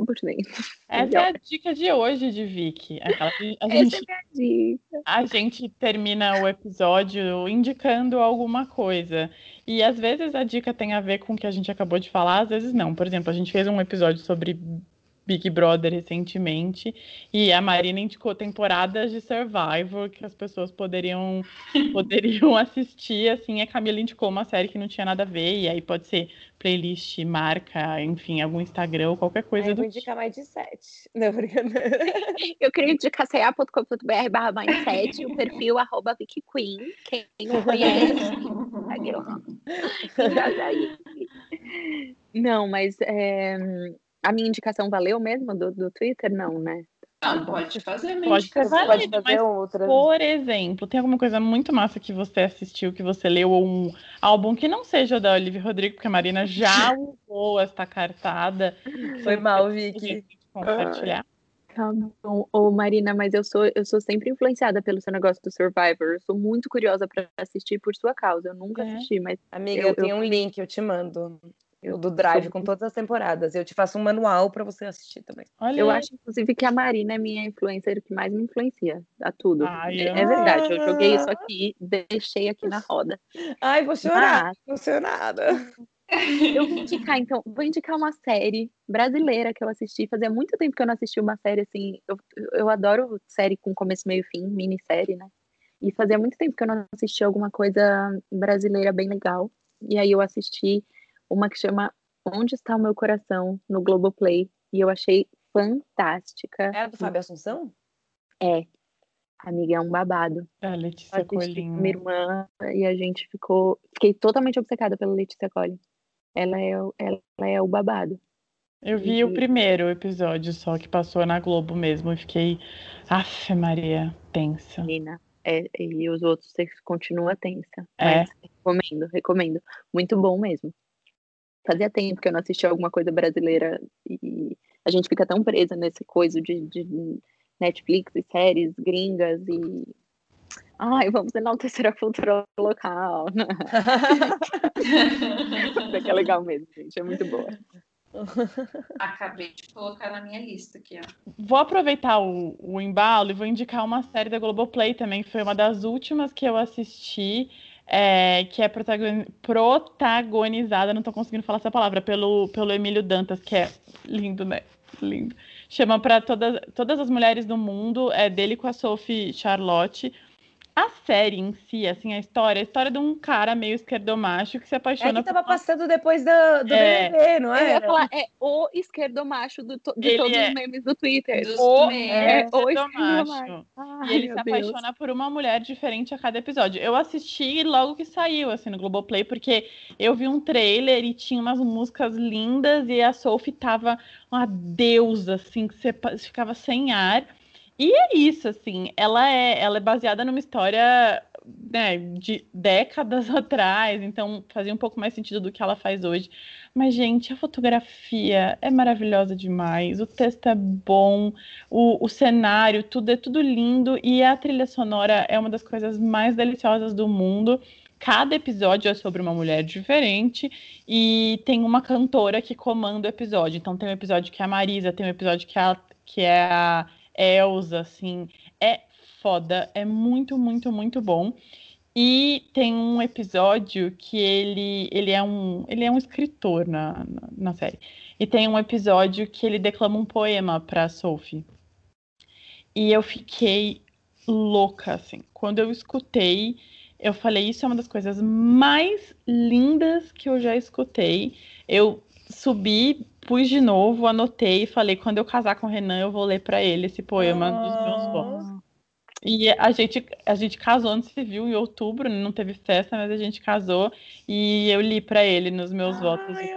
S2: Essa é a dica de hoje de Vicky. Aquela, a,
S4: Essa
S2: gente,
S4: é minha dica.
S2: a gente termina o episódio indicando alguma coisa. E às vezes a dica tem a ver com o que a gente acabou de falar, às vezes não. Por exemplo, a gente fez um episódio sobre Big Brother recentemente e a Marina indicou temporadas de Survivor que as pessoas poderiam poderiam assistir, assim, a Camila indicou uma série que não tinha nada a ver e aí pode ser playlist, marca, enfim, algum Instagram ou qualquer coisa
S1: Ai,
S2: do
S1: vou indicar mais de sete. Não.
S4: Eu queria indicar ca.com.br barra mindset, o perfil arroba Vicky Queen. Quem não conhece. Não, mas é, a minha indicação valeu mesmo do, do Twitter? Não, né?
S5: Não, pode fazer mesmo.
S2: Pode ser
S1: Você pode fazer
S2: mas
S1: outra.
S2: Por exemplo, tem alguma coisa muito massa que você assistiu, que você leu, ou um álbum que não seja da Olivia Rodrigo, porque a Marina já usou esta cartada.
S1: Foi mal, Vicky.
S2: Compartilhar.
S4: Tá bom. Ô, Marina, mas eu sou, eu sou sempre influenciada pelo seu negócio do Survivor. Eu sou muito curiosa pra assistir por sua causa. Eu nunca
S2: É.
S4: assisti, mas
S1: Amiga,
S4: Eu-
S1: eu, tenho um link, eu te mando.
S4: Eu
S1: do Drive
S4: sou-
S1: com todas as temporadas. Eu te faço um manual pra você assistir também.
S2: Olha,
S4: Eu acho, inclusive, que a Marina é minha influencer que mais me influencia a tudo.
S2: Ai,
S4: é,
S2: eu-
S4: é verdade, eu joguei isso aqui, deixei aqui na roda.
S1: Ai, vou chorar.
S4: Mas
S1: Emocionada.
S4: eu vou indicar, então, vou indicar uma série brasileira que eu assisti. Fazia muito tempo que eu não assisti uma série assim. Eu, eu adoro série com começo, meio e fim, minissérie, né? E fazia muito tempo que eu não assisti alguma coisa brasileira bem legal. E aí eu assisti uma que chama Onde Está o Meu Coração, no Globoplay. E eu achei fantástica.
S1: É a do Fábio Assunção?
S4: É. Amiga, é um babado.
S2: a
S4: Eu
S2: Letícia Colinho.
S4: minha irmã e a gente ficou. Fiquei totalmente obcecada pela Letícia Collin. Ela é, o- ela é o babado.
S2: Eu vi o
S4: E-
S2: primeiro episódio só que passou na Globo mesmo e fiquei, aff, Maria, tensa.
S4: Menina. É, e os outros você continua tensa.
S2: É.
S4: Mas recomendo, recomendo. Muito bom mesmo. Fazia tempo que eu não assistia alguma coisa brasileira e a gente fica tão presa nesse coisa de, de Netflix e séries gringas e. Ai, vamos enaltecer a cultura local. Isso que é legal mesmo, gente. É muito boa.
S5: Acabei de colocar na minha lista aqui, ó.
S2: Vou aproveitar o, o embalo e vou indicar uma série da Globoplay também, que foi uma das últimas que eu assisti, é, que é protagon- protagonizada, não tô conseguindo falar essa palavra, pelo, pelo Emílio Dantas, que é lindo, né? Lindo. Chama para todas, todas as mulheres do mundo, é dele com a Sophie Charlotte. A série em si, assim, a história, a história de um cara meio esquerdomacho que se
S1: É
S2: apaixona
S1: que tava
S2: por
S1: passando depois do, do
S2: É.
S1: BBB, não
S4: Eu ia
S1: é?
S4: falar, é o esquerdomacho do to- de
S2: Ele
S4: todos
S2: é.
S4: os memes do Twitter.
S5: Dos
S2: o.
S4: É, o
S2: esquerdomacho.
S4: Ai,
S2: E ele se
S4: Deus.
S2: apaixona por uma mulher diferente a cada episódio. Eu assisti logo que saiu, assim, no Globoplay, porque eu vi um trailer e tinha umas músicas lindas e a Sophie tava uma deusa, assim, que você ficava sem ar. E é isso, assim, ela é, ela é baseada numa história, né, de décadas atrás, então fazia um pouco mais sentido do que ela faz hoje. Mas, gente, a fotografia é maravilhosa demais, o texto é bom, o, o cenário, tudo é tudo lindo e a trilha sonora é uma das coisas mais deliciosas do mundo. Cada episódio é sobre uma mulher diferente e tem uma cantora que comanda o episódio. Então tem um episódio que é a Marisa, tem um episódio que é a, que é a Elsa, assim. É foda, é muito, muito, muito bom. E tem um episódio que ele, ele, é, um, ele é um escritor na, na, na série. E tem um episódio que ele declama um poema para Sophie. E eu fiquei louca, assim. Quando eu escutei, eu falei, isso é uma das coisas mais lindas que eu já escutei. Eu subi, pus de novo, anotei e falei, quando eu casar com o Renan, eu vou ler para ele esse poema dos meus votos. E a gente, a gente casou no civil em outubro, não teve festa, mas a gente casou e eu li para ele nos meus votos.
S4: Ai,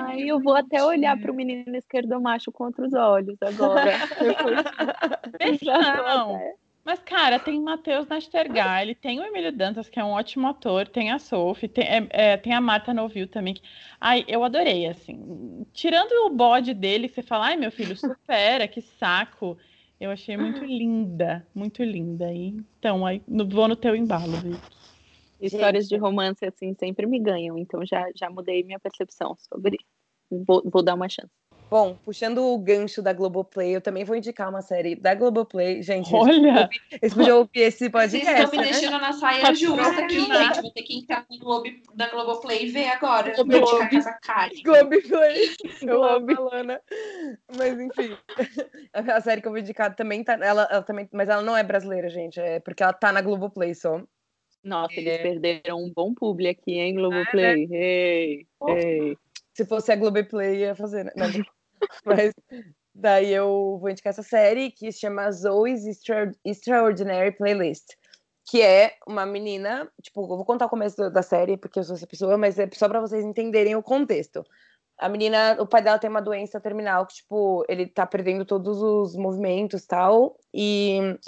S4: ai, eu vou até olhar para o menino esquerdo macho com outros olhos agora.
S2: não. Mas, cara, tem Matheus Nastergaile, tem o Emílio Dantas, que é um ótimo ator, tem a Sophie, tem, é, é, tem a Marta Novil também. Que... Ai, eu adorei, assim. Tirando o bode dele, que você fala, ai, meu filho, supera, que saco. Eu achei muito linda, muito linda. E, então, aí, no, vou no teu embalo, Vicky.
S4: Histórias Gente. de romance, assim, sempre me ganham. Então, já, já mudei minha percepção sobre. Vou, vou dar uma chance.
S1: Bom, puxando o gancho da Globoplay, eu também vou indicar uma série da Globoplay. Gente,
S2: Olha!
S1: Eles podiam ouvir esse podcast.
S5: Vocês estão me
S1: né?
S5: deixando na saia justa aqui, gente. Vou ter que entrar no Globo, da Globoplay e ver agora. Globo, Globo, essa cara.
S1: Globoplay. Eu amo a Lana. Mas, enfim. A série que eu vou indicar também tá. Ela, ela, também, mas ela não é brasileira, gente. É porque ela tá na Globoplay só.
S4: Nossa, é... eles perderam um bom publi aqui, hein, Globoplay? Ah, né? Ei, ei.
S1: Se fosse a Globoplay, ia fazer, né? Mas daí eu vou indicar essa série que se chama Zoe's Extra Extraordinary Playlist. Que é uma menina, tipo, eu vou contar o começo da série, porque eu sou essa pessoa, mas é só para vocês entenderem o contexto. A menina, o pai dela tem uma doença terminal que, tipo, ele tá perdendo todos os movimentos tal, e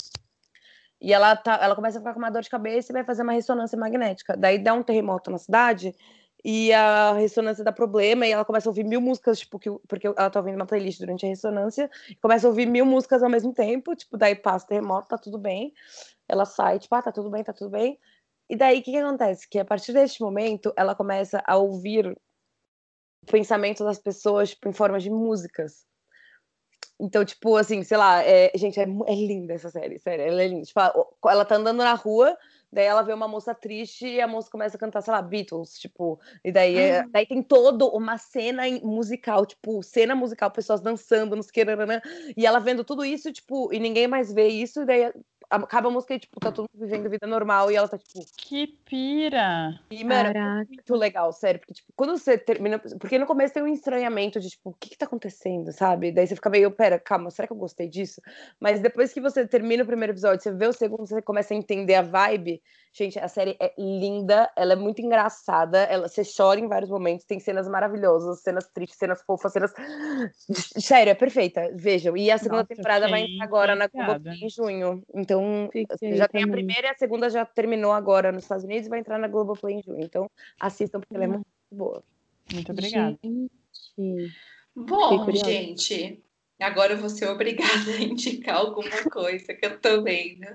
S1: e ela, tá, ela começa a ficar com uma dor de cabeça e vai fazer uma ressonância magnética. Daí dá um terremoto na cidade e a ressonância dá problema e ela começa a ouvir mil músicas, tipo, que, porque ela tá ouvindo uma playlist durante a ressonância, começa a ouvir mil músicas ao mesmo tempo, tipo, daí passa terremoto, tá tudo bem. Ela sai, tipo, ah, tá tudo bem, tá tudo bem. E daí o que, que acontece? Que a partir deste momento ela começa a ouvir o pensamento das pessoas, tipo, em forma de músicas. Então, tipo, assim, sei lá, é, gente, é, é linda essa série, sério, ela é linda. Tipo, ela tá andando na rua, Daí ela vê uma moça triste e a moça começa a cantar, sei lá, Beatles, tipo. E daí, é, daí tem toda uma cena musical, tipo, cena musical, pessoas dançando, nos querendo, e ela vendo tudo isso, tipo, e ninguém mais vê isso, e daí acaba a música e, tipo, tá todo mundo vivendo vida normal e ela tá, tipo.
S2: Que pira!
S1: E, mano, é muito legal, sério. Porque, tipo, quando você termina. Porque no começo tem um estranhamento de, tipo, o que que tá acontecendo, sabe? Daí você fica meio, pera, calma, será que eu gostei disso? Mas depois que você termina o primeiro episódio, você vê o segundo, você começa a entender a vibe. Gente, a série é linda, ela é muito engraçada, ela, você chora em vários momentos, tem cenas maravilhosas, cenas tristes, cenas fofas, cenas. Sério, é perfeita. Vejam. E a segunda Nossa, temporada vai entrar agora na Globo em junho. Então, Fiquei já tem a primeira e a segunda já terminou agora nos Estados Unidos e vai entrar na Globoplay em junho. Então, assistam porque ela é muito boa.
S2: Muito obrigada.
S5: Gente. Bom, gente, Agora eu vou ser obrigada a indicar alguma coisa que eu tô vendo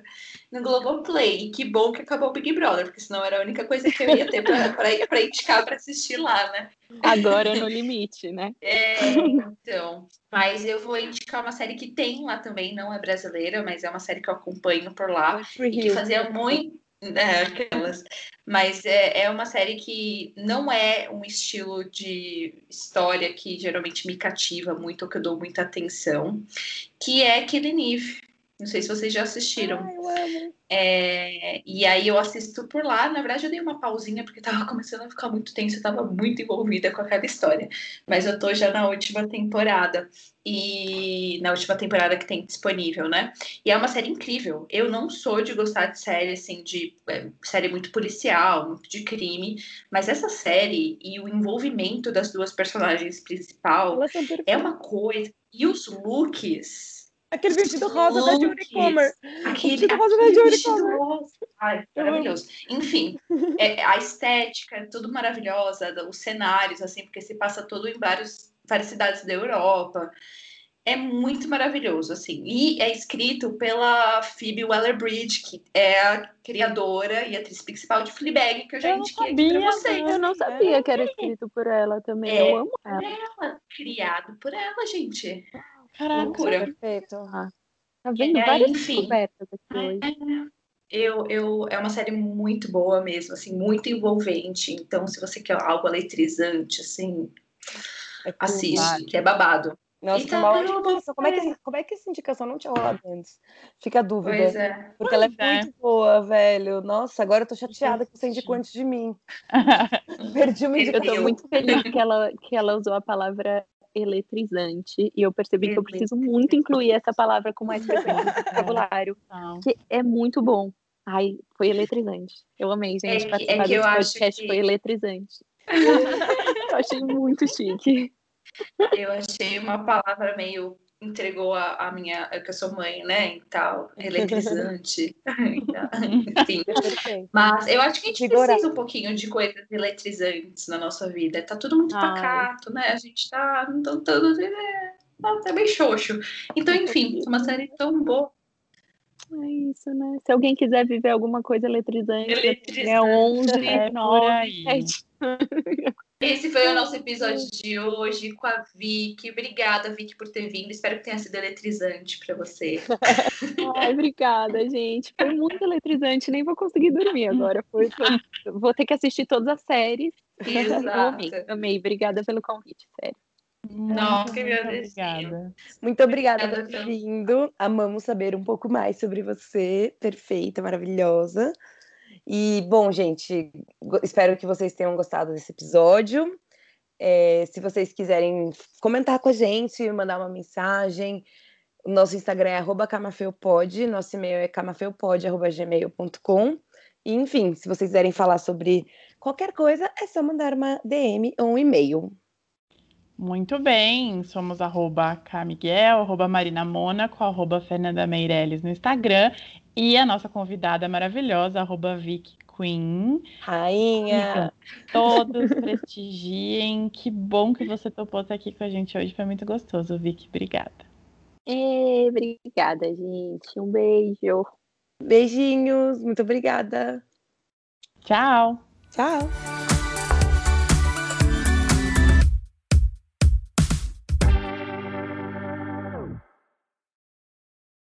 S5: no Globoplay. E que bom que acabou o Big Brother, porque senão era a única coisa que eu ia ter para indicar para assistir lá, né?
S4: Agora no limite, né?
S5: É, então. Mas eu vou indicar uma série que tem lá também, não é brasileira, mas é uma série que eu acompanho por lá. E que fazia muito é, aquelas. Mas é, é uma série que não é um estilo de história que geralmente me cativa muito, ou que eu dou muita atenção, que é Killing Eve. Não sei se vocês já assistiram.
S1: Ai,
S5: é, e aí eu assisto por lá. Na verdade, eu dei uma pausinha porque tava começando a ficar muito tenso, eu tava muito envolvida com aquela história. Mas eu tô já na última temporada. E na última temporada que tem disponível, né? E é uma série incrível. Eu não sou de gostar de série assim, de é, série muito policial, muito de crime, mas essa série e o envolvimento das duas personagens principais é uma coisa. E os looks
S1: Aquele vestido rosa da Jodie Comer.
S5: Aquele vestido rosa da Jodie Comer. Ai, maravilhoso. Enfim, é, a estética é tudo maravilhosa, os cenários, assim, porque se passa todo em vários, várias cidades da Europa. É muito maravilhoso, assim. E é escrito pela Phoebe Waller-Bridge, que é a criadora e atriz principal de Fleabag, que eu já eu indiquei aqui pra vocês.
S4: Eu não sabia que era escrito por ela também. É, eu amo ela.
S5: ela. Criado por ela, gente.
S1: Caraca, Loucura. perfeito.
S4: Ah, tá vendo é, várias enfim, descobertas aqui hoje.
S5: É, eu, eu, é uma série muito boa mesmo, assim, muito envolvente. Então, se você quer algo eletrizante, assim, é assiste, que é babado.
S1: Nossa, tá uma indicação. Como, é que, como é que essa indicação não tinha rolado antes? Fica a dúvida.
S5: Pois é.
S1: Porque ela é, é, muito boa, velho. Nossa, agora eu tô chateada que você indicou antes de mim. Perdi uma indicação.
S4: Eu tô muito feliz que ela, que ela usou a palavra eletrizante. E eu percebi que eu preciso muito incluir essa palavra com mais frequência no vocabulário. Que é muito bom. Ai, foi eletrizante. Eu amei, gente.
S5: É
S4: participar
S5: é que eu
S4: desse
S5: acho
S4: podcast
S5: que-
S4: foi eletrizante. eu achei muito chique.
S5: Eu achei uma palavra meio entregou a, a minha, que eu sou mãe, né, e tal, eletrizante. Enfim. Mas eu acho que a gente precisa um pouquinho de coisas eletrizantes na nossa vida. Tá tudo muito
S4: Ai.
S5: pacato, né? A gente tá, tá, tá, tá, tá bem xoxo. Então, enfim, é uma série tão boa.
S4: É isso, né? Se alguém quiser viver alguma coisa eletrizante,
S5: Eletrizante.
S4: é 11,
S2: É por
S4: 9,
S2: aí.
S4: 7.
S5: Esse foi o nosso episódio de hoje com a Vicky. Obrigada, Vicky, por ter vindo. Espero que tenha sido eletrizante para você.
S4: Ai, obrigada, gente. Foi muito eletrizante. Nem vou conseguir dormir agora. Foi, foi- Vou ter que assistir todas as séries. Eu amei,
S5: Exato.
S4: amei. Obrigada pelo convite, sério.
S5: Nossa, que
S2: obrigada.
S1: Muito obrigada por
S5: Obrigada,
S1: ter
S5: Fel.
S1: vindo. Amamos saber um pouco mais sobre você. Perfeita, maravilhosa. E, bom, gente, espero que vocês tenham gostado desse episódio. É, se vocês quiserem comentar com a gente, mandar uma mensagem, o nosso Instagram é camafeupod, nosso e-mail é camafeupod.gmail.com. E, enfim, se vocês quiserem falar sobre qualquer coisa, é só mandar uma DM ou um e-mail.
S2: Muito bem, somos arroba Camiguel, arroba Marina Mônaco, arroba Fernanda Meirelles no Instagram e a nossa convidada maravilhosa, arroba Vicky Queen.
S1: Rainha!
S2: Todos prestigiem. Que bom que você topou estar aqui com a gente hoje. Foi muito gostoso, Vicky. Obrigada.
S4: Ê, obrigada, gente. Um beijo.
S1: Beijinhos, muito obrigada.
S2: Tchau.
S1: Tchau.